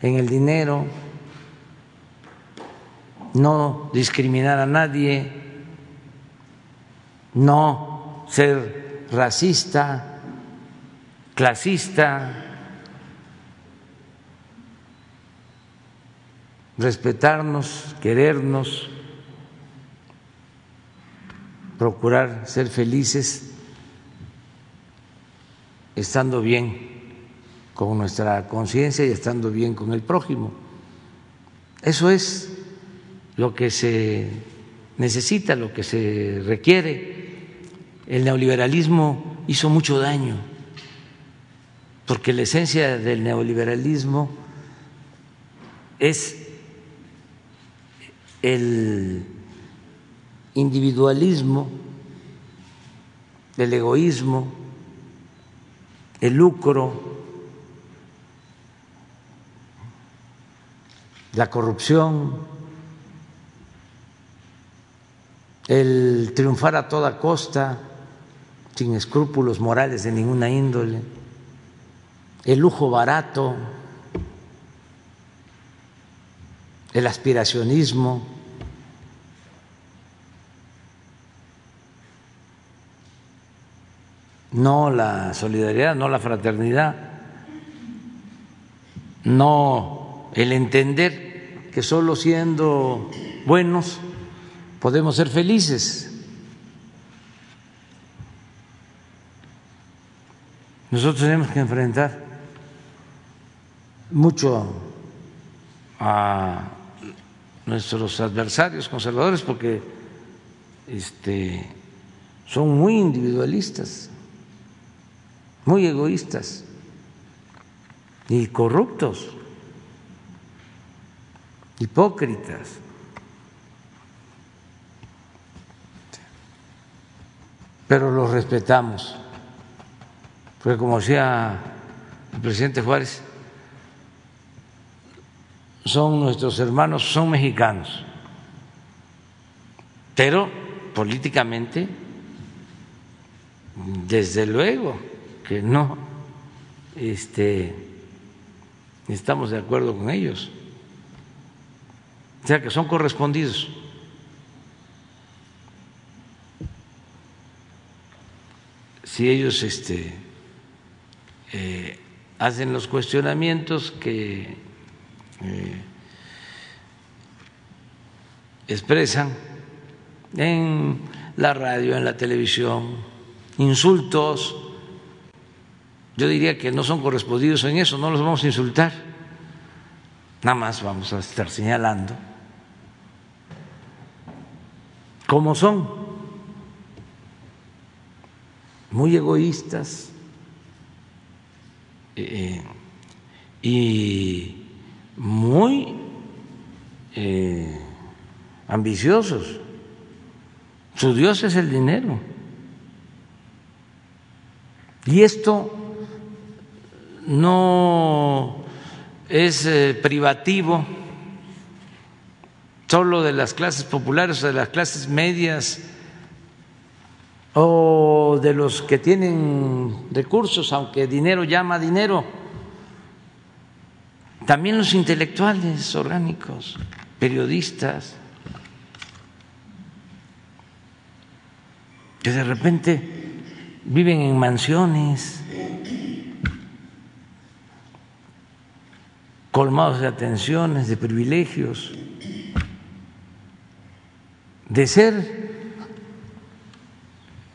en el dinero, no discriminar a nadie, no ser racista, clasista, respetarnos, querernos, procurar ser felices estando bien con nuestra conciencia y estando bien con el prójimo. Eso es lo que se necesita, lo que se requiere. El neoliberalismo hizo mucho daño, porque la esencia del neoliberalismo es el individualismo, el egoísmo, el lucro, la corrupción, el triunfar a toda costa, sin escrúpulos morales de ninguna índole, el lujo barato, el aspiracionismo, no la solidaridad, no la fraternidad, no el entender que solo siendo buenos podemos ser felices. Nosotros tenemos que enfrentar mucho a nuestros adversarios conservadores porque este, son muy individualistas muy egoístas y corruptos, hipócritas. Pero los respetamos, porque como decía el presidente Juárez, son nuestros hermanos, son mexicanos, pero políticamente, desde luego, que no este, estamos de acuerdo con ellos. O sea, que son correspondidos. Si ellos este, eh, hacen los cuestionamientos que eh, expresan en la radio, en la televisión, insultos, yo diría que no son correspondidos en eso, no los vamos a insultar, nada más vamos a estar señalando cómo son, muy egoístas eh, y muy eh, ambiciosos. Su Dios es el dinero. Y esto no es eh, privativo solo de las clases populares o de las clases medias o de los que tienen recursos, aunque dinero llama dinero, también los intelectuales orgánicos, periodistas, que de repente viven en mansiones colmados de atenciones, de privilegios, de ser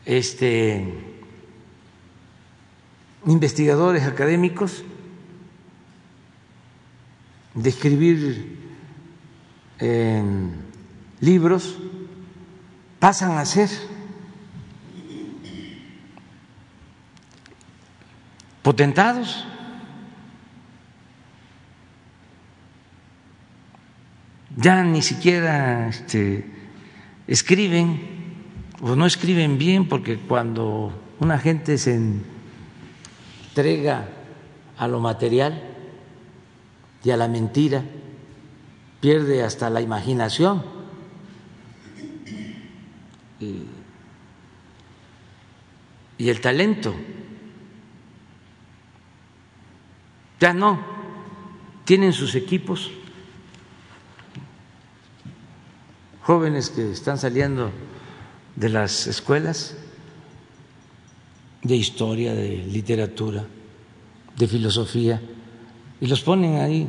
este, investigadores académicos, de escribir libros, pasan a ser potentados. Ya ni siquiera este, escriben o no escriben bien porque cuando una gente se entrega a lo material y a la mentira, pierde hasta la imaginación. Y el talento. Ya no, tienen sus equipos, jóvenes que están saliendo de las escuelas de historia, de literatura, de filosofía, y los ponen ahí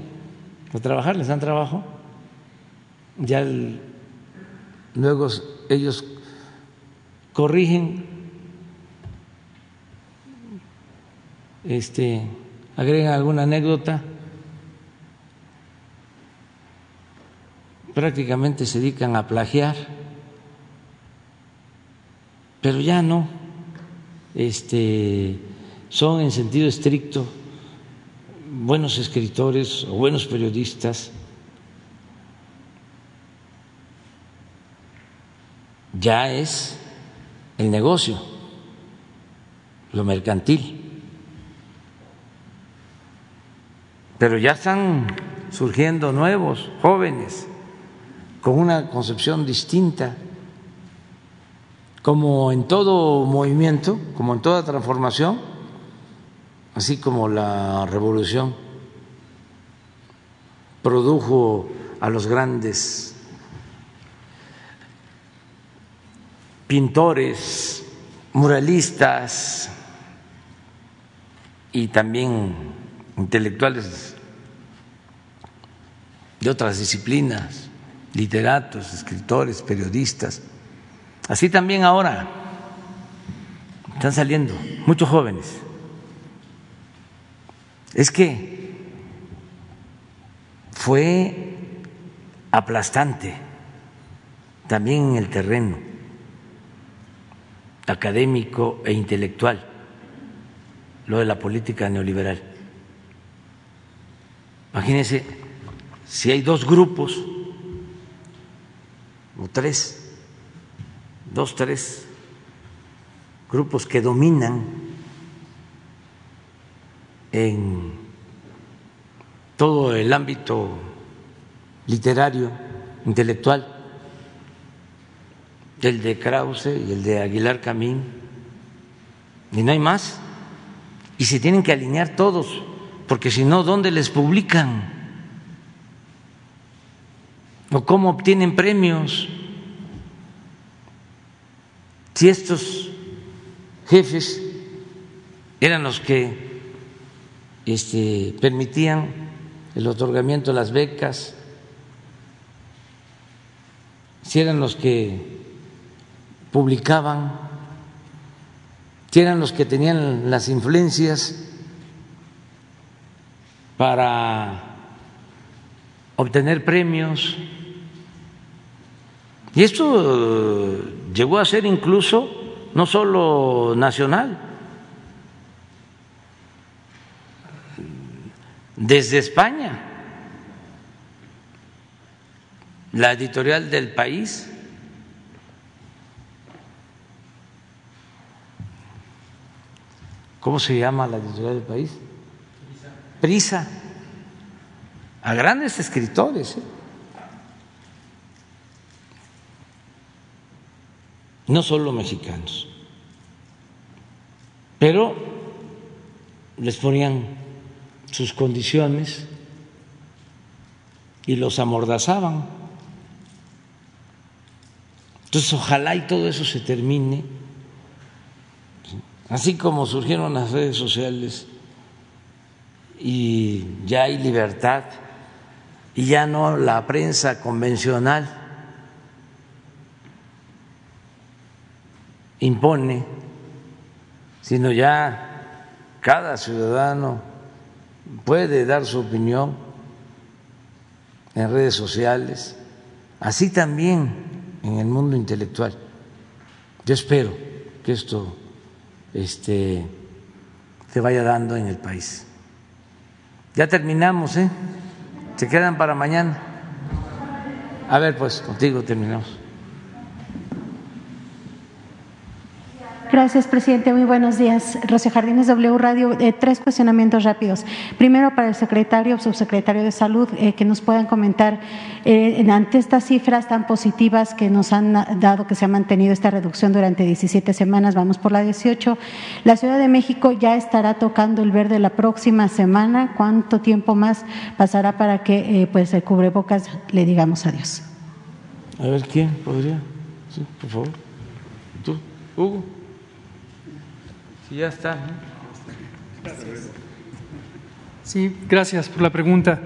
a trabajar, les dan trabajo, ya luego ellos corrigen este agregan alguna anécdota, prácticamente se dedican a plagiar, pero ya no, este, son en sentido estricto buenos escritores o buenos periodistas. Ya es el negocio, lo mercantil. pero ya están surgiendo nuevos jóvenes con una concepción distinta, como en todo movimiento, como en toda transformación, así como la revolución produjo a los grandes pintores, muralistas y también intelectuales de otras disciplinas, literatos, escritores, periodistas. Así también ahora están saliendo muchos jóvenes. Es que fue aplastante también en el terreno académico e intelectual lo de la política neoliberal. Imagínense si hay dos grupos o tres, dos, tres grupos que dominan en todo el ámbito literario, intelectual, el de Krause y el de Aguilar Camín, y no hay más, y se tienen que alinear todos porque si no, ¿dónde les publican? ¿O cómo obtienen premios? Si estos jefes eran los que este, permitían el otorgamiento de las becas, si eran los que publicaban, si eran los que tenían las influencias para obtener premios. Y esto eh, llegó a ser incluso no solo nacional, desde España, la editorial del país. ¿Cómo se llama la editorial del país? prisa a grandes escritores. ¿eh? No solo mexicanos, pero les ponían sus condiciones y los amordazaban. Entonces, ojalá y todo eso se termine, así como surgieron las redes sociales y ya hay libertad y ya no la prensa convencional impone, sino ya cada ciudadano puede dar su opinión en redes sociales, así también en el mundo intelectual. Yo espero que esto este, se vaya dando en el país. Ya terminamos, ¿eh? Se quedan para mañana. A ver, pues contigo terminamos. Gracias, presidente. Muy buenos días. Rocío Jardines, W Radio. Eh, tres cuestionamientos rápidos. Primero, para el secretario o subsecretario de Salud, eh, que nos puedan comentar, eh, ante estas cifras tan positivas que nos han dado, que se ha mantenido esta reducción durante 17 semanas, vamos por la 18, la Ciudad de México ya estará tocando el verde la próxima semana. ¿Cuánto tiempo más pasará para que pues el cubrebocas le digamos adiós? A ver, ¿quién podría? Sí, por favor. Tú, Hugo. Sí, ya está. Sí, gracias por la pregunta.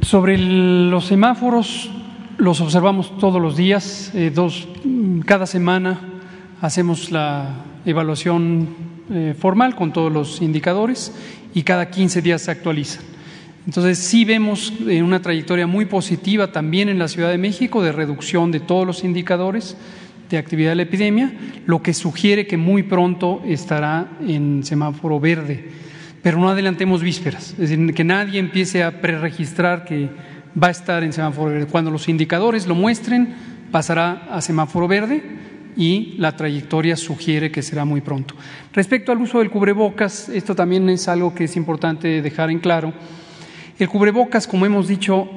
Sobre los semáforos, los observamos todos los días, eh, dos, cada semana hacemos la evaluación eh, formal con todos los indicadores y cada 15 días se actualizan. Entonces sí vemos una trayectoria muy positiva también en la Ciudad de México de reducción de todos los indicadores de actividad de la epidemia, lo que sugiere que muy pronto estará en semáforo verde. Pero no adelantemos vísperas, es decir, que nadie empiece a preregistrar que va a estar en semáforo verde. Cuando los indicadores lo muestren, pasará a semáforo verde y la trayectoria sugiere que será muy pronto. Respecto al uso del cubrebocas, esto también es algo que es importante dejar en claro. El cubrebocas, como hemos dicho,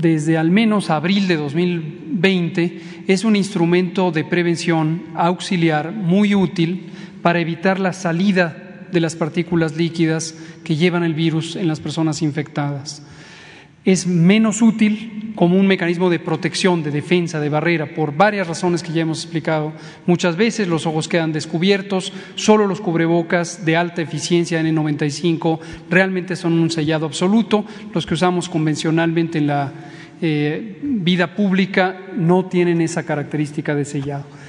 desde al menos abril de 2020 es un instrumento de prevención auxiliar muy útil para evitar la salida de las partículas líquidas que llevan el virus en las personas infectadas. Es menos útil como un mecanismo de protección, de defensa, de barrera, por varias razones que ya hemos explicado. Muchas veces los ojos quedan descubiertos, solo los cubrebocas de alta eficiencia N95 realmente son un sellado absoluto, los que usamos convencionalmente en la eh, vida pública no tienen esa característica de sellado.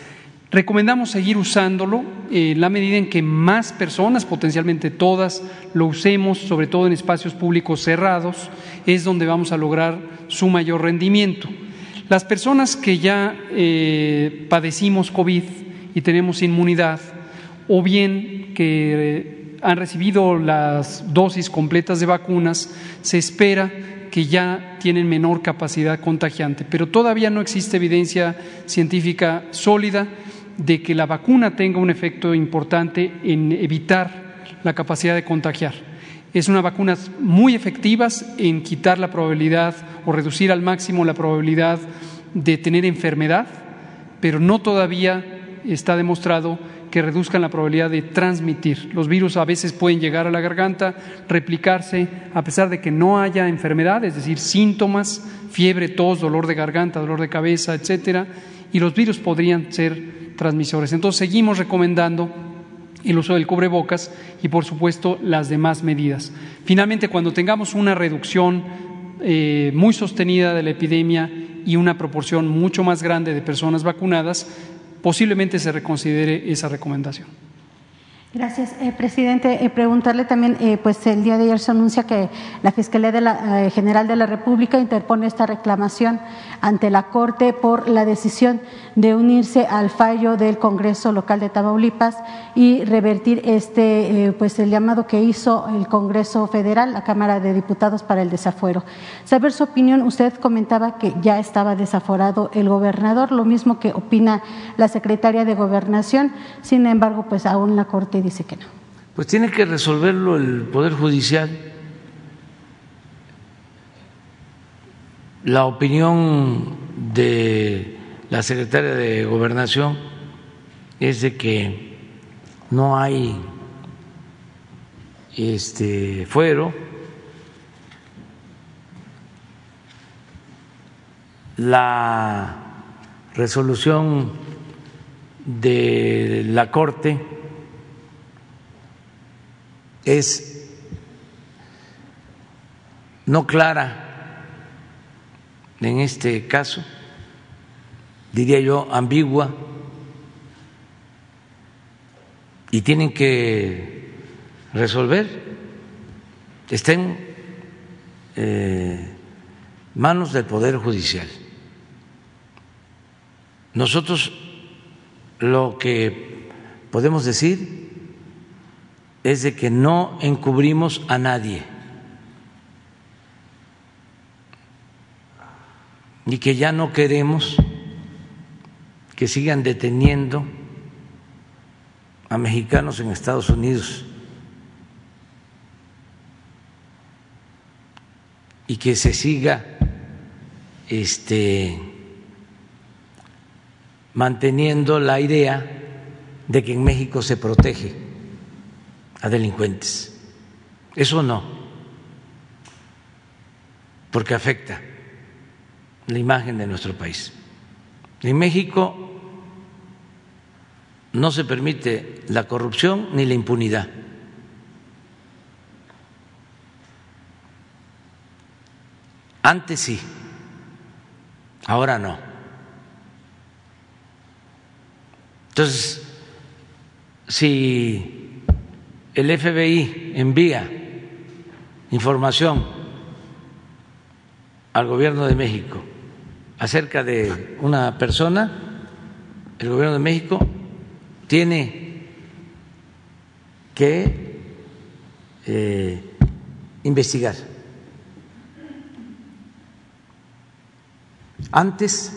Recomendamos seguir usándolo en la medida en que más personas, potencialmente todas, lo usemos, sobre todo en espacios públicos cerrados, es donde vamos a lograr su mayor rendimiento. Las personas que ya eh, padecimos COVID y tenemos inmunidad, o bien que han recibido las dosis completas de vacunas, se espera que ya tienen menor capacidad contagiante, pero todavía no existe evidencia científica sólida de que la vacuna tenga un efecto importante en evitar la capacidad de contagiar. Es una vacuna muy efectiva en quitar la probabilidad o reducir al máximo la probabilidad de tener enfermedad, pero no todavía está demostrado que reduzcan la probabilidad de transmitir. Los virus a veces pueden llegar a la garganta, replicarse a pesar de que no haya enfermedad, es decir, síntomas, fiebre, tos, dolor de garganta, dolor de cabeza, etcétera, y los virus podrían ser transmisores. Entonces seguimos recomendando el uso del cubrebocas y por supuesto las demás medidas. Finalmente, cuando tengamos una reducción eh, muy sostenida de la epidemia y una proporción mucho más grande de personas vacunadas, posiblemente se reconsidere esa recomendación. Gracias, eh, presidente. Eh, preguntarle también, eh, pues el día de ayer se anuncia que la Fiscalía de la, General de la República interpone esta reclamación ante la Corte por la decisión de unirse al fallo del Congreso Local de Tamaulipas y revertir este, pues el llamado que hizo el Congreso Federal, la Cámara de Diputados para el desafuero. Saber su opinión, usted comentaba que ya estaba desaforado el gobernador, lo mismo que opina la secretaria de Gobernación. Sin embargo, pues aún la Corte dice que no. Pues tiene que resolverlo el Poder Judicial. La opinión de la secretaria de Gobernación es de que no hay este fuero. La resolución de la Corte es no clara en este caso, diría yo, ambigua, y tienen que resolver, está en eh, manos del Poder Judicial. Nosotros lo que podemos decir es de que no encubrimos a nadie y que ya no queremos que sigan deteniendo a mexicanos en Estados Unidos y que se siga este manteniendo la idea de que en México se protege a delincuentes. Eso no, porque afecta la imagen de nuestro país. En México no se permite la corrupción ni la impunidad. Antes sí, ahora no. Entonces, si el FBI envía información al gobierno de México acerca de una persona, el gobierno de México tiene que eh, investigar. Antes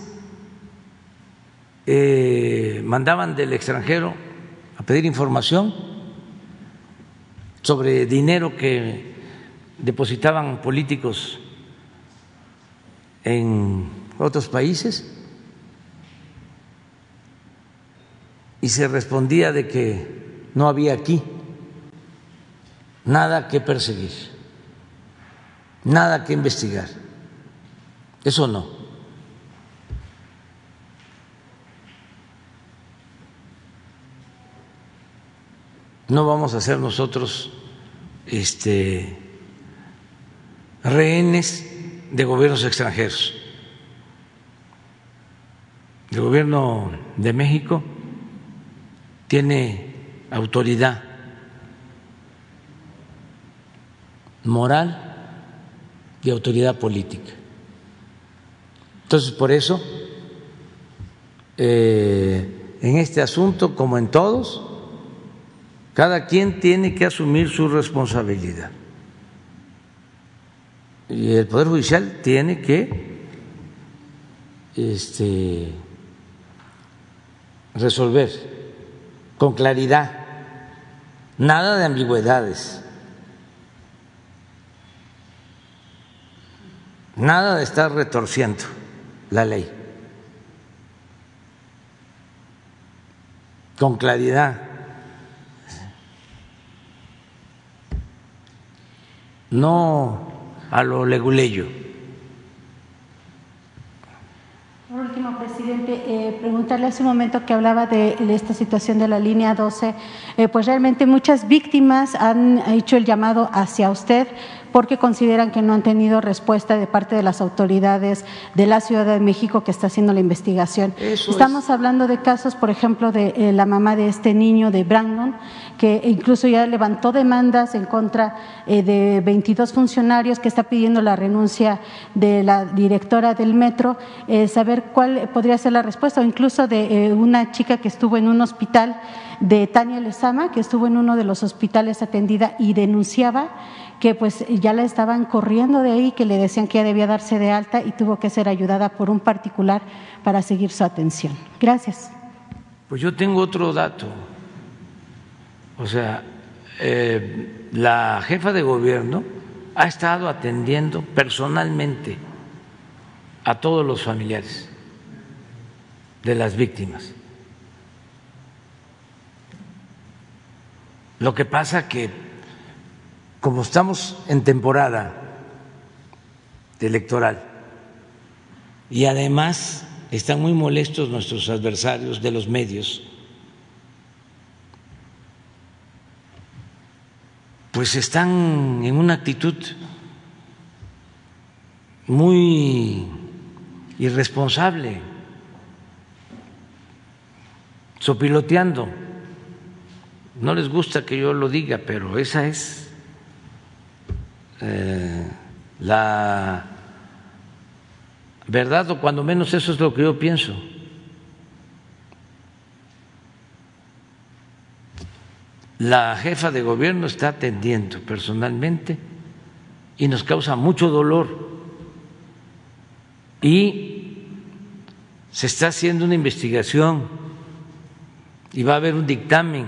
eh, mandaban del extranjero a pedir información sobre dinero que depositaban políticos en otros países y se respondía de que no había aquí nada que perseguir, nada que investigar. Eso no. No vamos a ser nosotros este rehenes de gobiernos extranjeros. El gobierno de México tiene autoridad moral y autoridad política. Entonces, por eso, eh, en este asunto, como en todos, cada quien tiene que asumir su responsabilidad. Y el Poder Judicial tiene que este, resolver con claridad, nada de ambigüedades, nada de estar retorciendo la ley, con claridad. No a lo leguleyo. Último, presidente, eh, preguntarle hace un momento que hablaba de, esta situación de la línea 12, eh, pues realmente muchas víctimas han hecho el llamado hacia usted porque consideran que no han tenido respuesta de parte de las autoridades de la Ciudad de México que está haciendo la investigación. Estamos hablando de casos, por ejemplo, de eh, la mamá de este niño, de Brandon, que incluso ya levantó demandas en contra eh, de 22 funcionarios que está pidiendo la renuncia de la directora del metro, eh, saber cuál podría ser la respuesta, o incluso de una chica que estuvo en un hospital de Tania Lezama, que estuvo en uno de los hospitales atendida y denunciaba que pues ya la estaban corriendo de ahí, que le decían que ya debía darse de alta y tuvo que ser ayudada por un particular para seguir su atención. Gracias. Pues yo tengo otro dato. O sea, eh, la jefa de gobierno ha estado atendiendo personalmente a todos los familiares de las víctimas. Lo que pasa que como estamos en temporada electoral y además están muy molestos nuestros adversarios de los medios, pues están en una actitud muy irresponsable, sopiloteando. No les gusta que yo lo diga, pero esa es eh, la verdad, o cuando menos eso es lo que yo pienso. La jefa de gobierno está atendiendo personalmente y nos causa mucho dolor. Y se está haciendo una investigación y va a haber un dictamen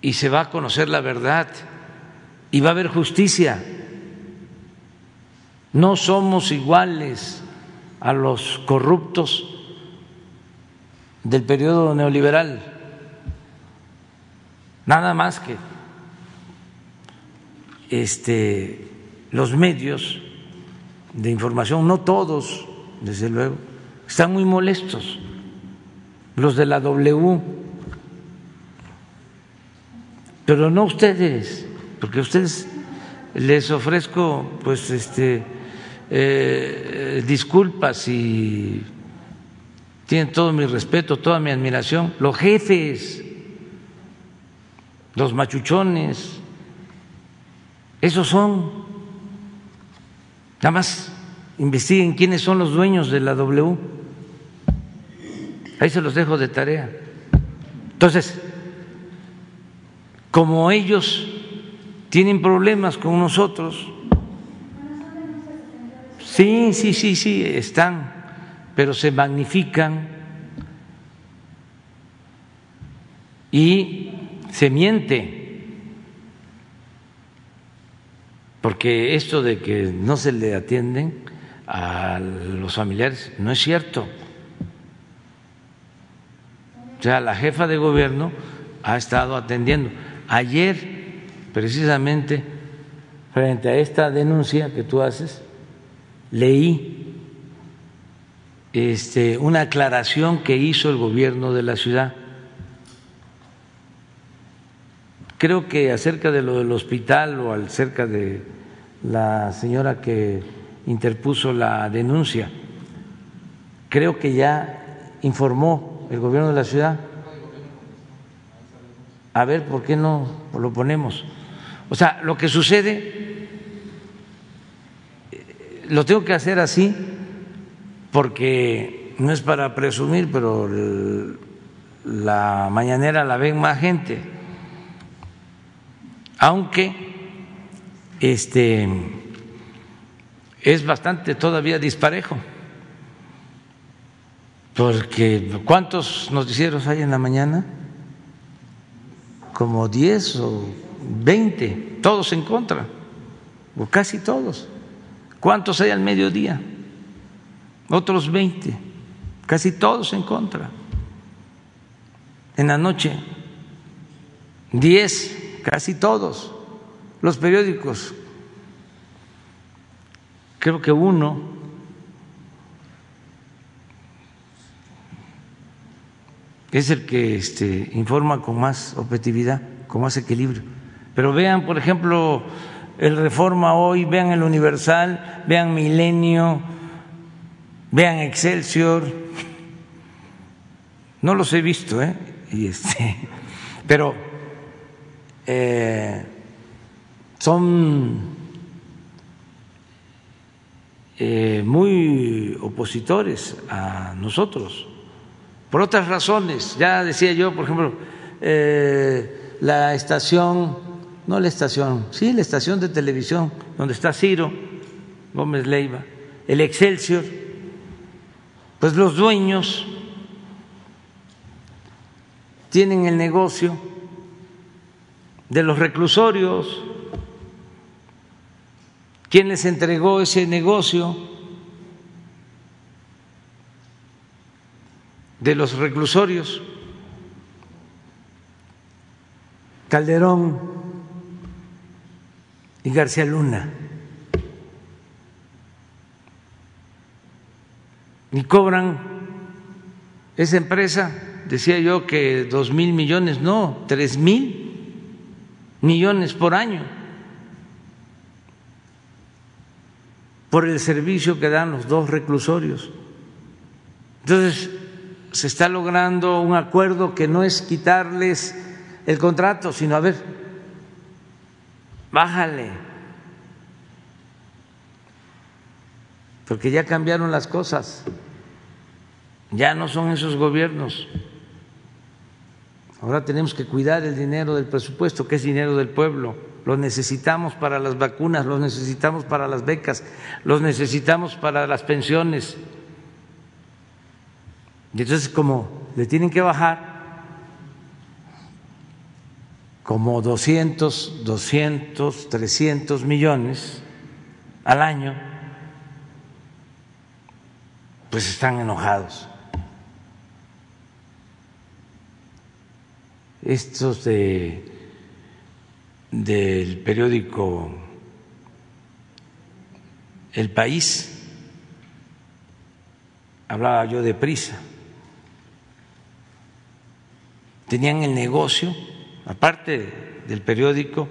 y se va a conocer la verdad y va a haber justicia. No somos iguales a los corruptos del periodo neoliberal, nada más que este, los medios de información, no todos, desde luego, están muy molestos, los de la W, pero no ustedes, porque a ustedes les ofrezco pues este eh, disculpas y tienen todo mi respeto, toda mi admiración, los jefes, los machuchones, esos son, nada más investiguen quiénes son los dueños de la W, ahí se los dejo de tarea. Entonces, como ellos tienen problemas con nosotros, sí, sí, sí, sí, están pero se magnifican y se miente. Porque esto de que no se le atienden a los familiares no es cierto. O sea, la jefa de gobierno ha estado atendiendo. Ayer, precisamente, frente a esta denuncia que tú haces, leí este, una aclaración que hizo el gobierno de la ciudad. Creo que acerca de lo del hospital o acerca de la señora que interpuso la denuncia, creo que ya informó el gobierno de la ciudad. A ver, ¿por qué no lo ponemos? O sea, lo que sucede, eh, lo tengo que hacer así porque no es para presumir, pero la mañanera la ven más gente, aunque este es bastante todavía disparejo, porque ¿cuántos noticieros hay en la mañana? Como 10 o 20, todos en contra, o casi todos. ¿Cuántos hay al mediodía? Otros 20, casi todos en contra. En la noche, 10, casi todos. Los periódicos, creo que uno, es el que este, informa con más objetividad, con más equilibrio. Pero vean, por ejemplo, el Reforma hoy, vean el Universal, vean Milenio, vean Excelsior, no los he visto, ¿eh? Y este, pero eh, son eh, muy opositores a nosotros, por otras razones. Ya decía yo, por ejemplo, eh, la estación, no la estación, sí, la estación de televisión donde está Ciro Gómez Leiva, el Excelsior pues los dueños tienen el negocio de los reclusorios. ¿Quién les entregó ese negocio? De los reclusorios. Calderón y García Luna. Y cobran esa empresa, decía yo que dos mil millones, no, tres mil millones por año. por el servicio que dan los dos reclusorios. Entonces, se está logrando un acuerdo que no es quitarles el contrato, sino a ver, bájale, porque ya cambiaron las cosas, ya no son esos gobiernos. Ahora tenemos que cuidar el dinero del presupuesto, que es dinero del pueblo. Lo necesitamos para las vacunas, lo necesitamos para las becas, los necesitamos para las pensiones. Y entonces, como le tienen que bajar como 200, 200, 300 millones al año, pues están enojados. Estos de, del periódico El País, hablaba yo de prisa, tenían el negocio, aparte del periódico,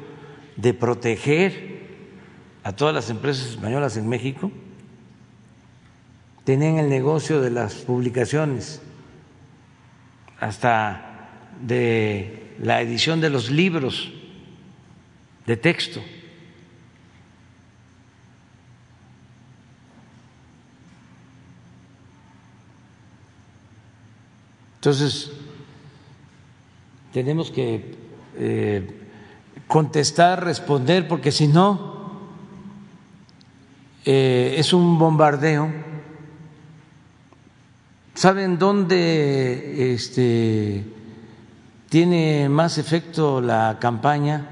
de proteger a todas las empresas españolas en México, tenían el negocio de las publicaciones, hasta de la edición de los libros de texto. Entonces, tenemos que eh, contestar, responder, porque si no, eh, es un bombardeo. ¿Saben dónde este, tiene más efecto la campaña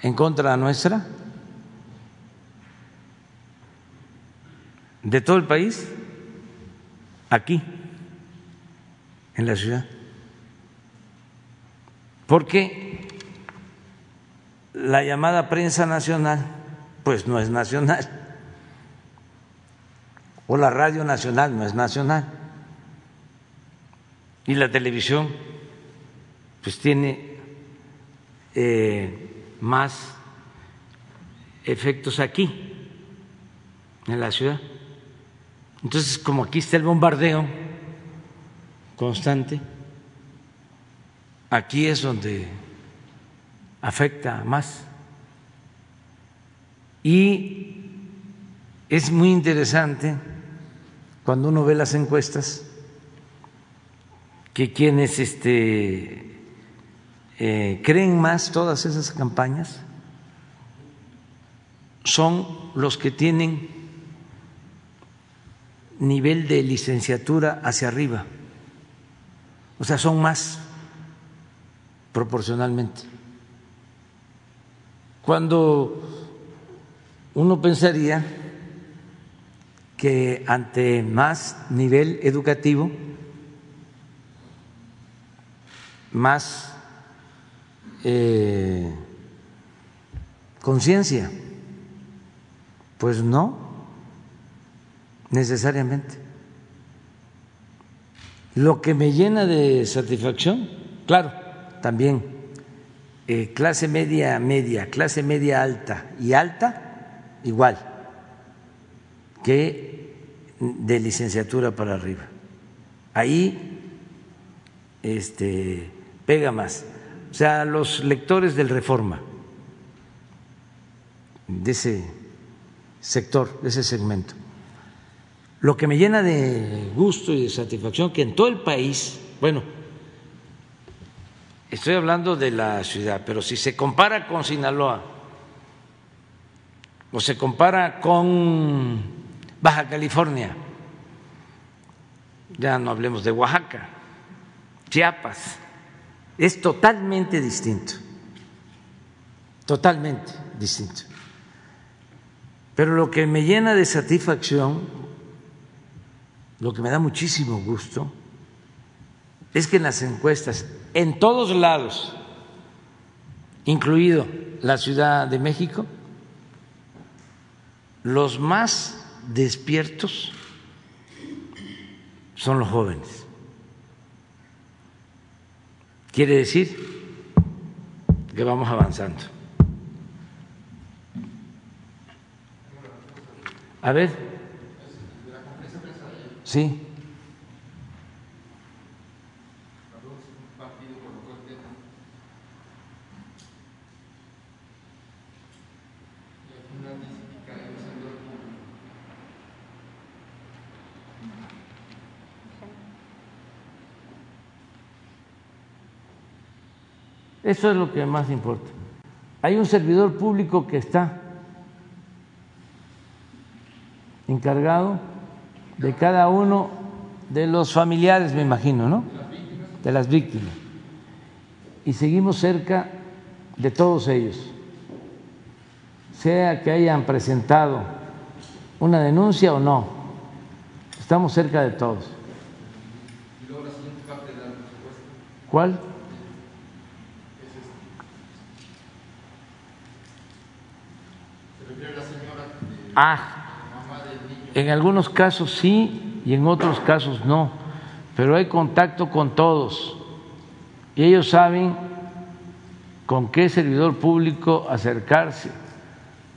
en contra nuestra? ¿De todo el país? Aquí, en la ciudad. Porque la llamada prensa nacional, pues no es nacional, o la radio nacional no es nacional y la televisión pues tiene eh, más efectos aquí, en la ciudad. Entonces, como aquí está el bombardeo constante, aquí es donde afecta más. Y es muy interesante cuando uno ve las encuestas que quienes este, eh, creen más todas esas campañas son los que tienen nivel de licenciatura hacia arriba, o sea, son más proporcionalmente. Cuando uno pensaría que ante más nivel educativo, más eh, conciencia. Pues no, necesariamente. Lo que me llena de satisfacción, claro, también eh, clase media, media, clase media alta y alta, igual, que de licenciatura para arriba. Ahí este, pega más. O sea, los lectores del Reforma, de ese sector, de ese segmento. Lo que me llena de gusto y de satisfacción que en todo el país, bueno, estoy hablando de la ciudad, pero si se compara con Sinaloa o se compara con Baja California, ya no hablemos de Oaxaca, Chiapas, es totalmente distinto, totalmente distinto. Pero lo que me llena de satisfacción, lo que me da muchísimo gusto, es que en las encuestas, en todos lados, incluido la Ciudad de México, los más despiertos son los jóvenes. Quiere decir que vamos avanzando. A ver. Sí. Eso es lo que más importa. Hay un servidor público que está encargado de cada uno de los familiares, me imagino, ¿no? De las víctimas. Y seguimos cerca de todos ellos, sea que hayan presentado una denuncia o no, estamos cerca de todos. ¿Cuál? Ah, en algunos casos sí y en otros casos no, pero hay contacto con todos y ellos saben con qué servidor público acercarse.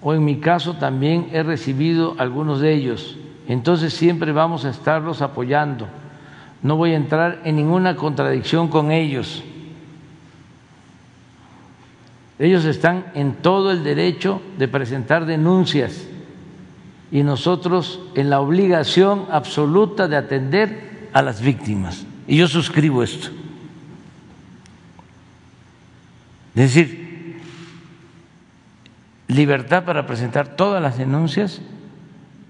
O en mi caso también he recibido algunos de ellos. Entonces siempre vamos a estarlos apoyando. No voy a entrar en ninguna contradicción con ellos. Ellos están en todo el derecho de presentar denuncias y nosotros en la obligación absoluta de atender a las víctimas. Y yo suscribo esto. Es decir, libertad para presentar todas las denuncias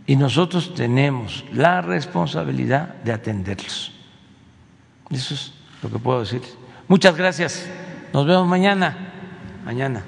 y nosotros tenemos la responsabilidad de atenderlos. Eso es lo que puedo decir. Muchas gracias. Nos vemos mañana. Mañana.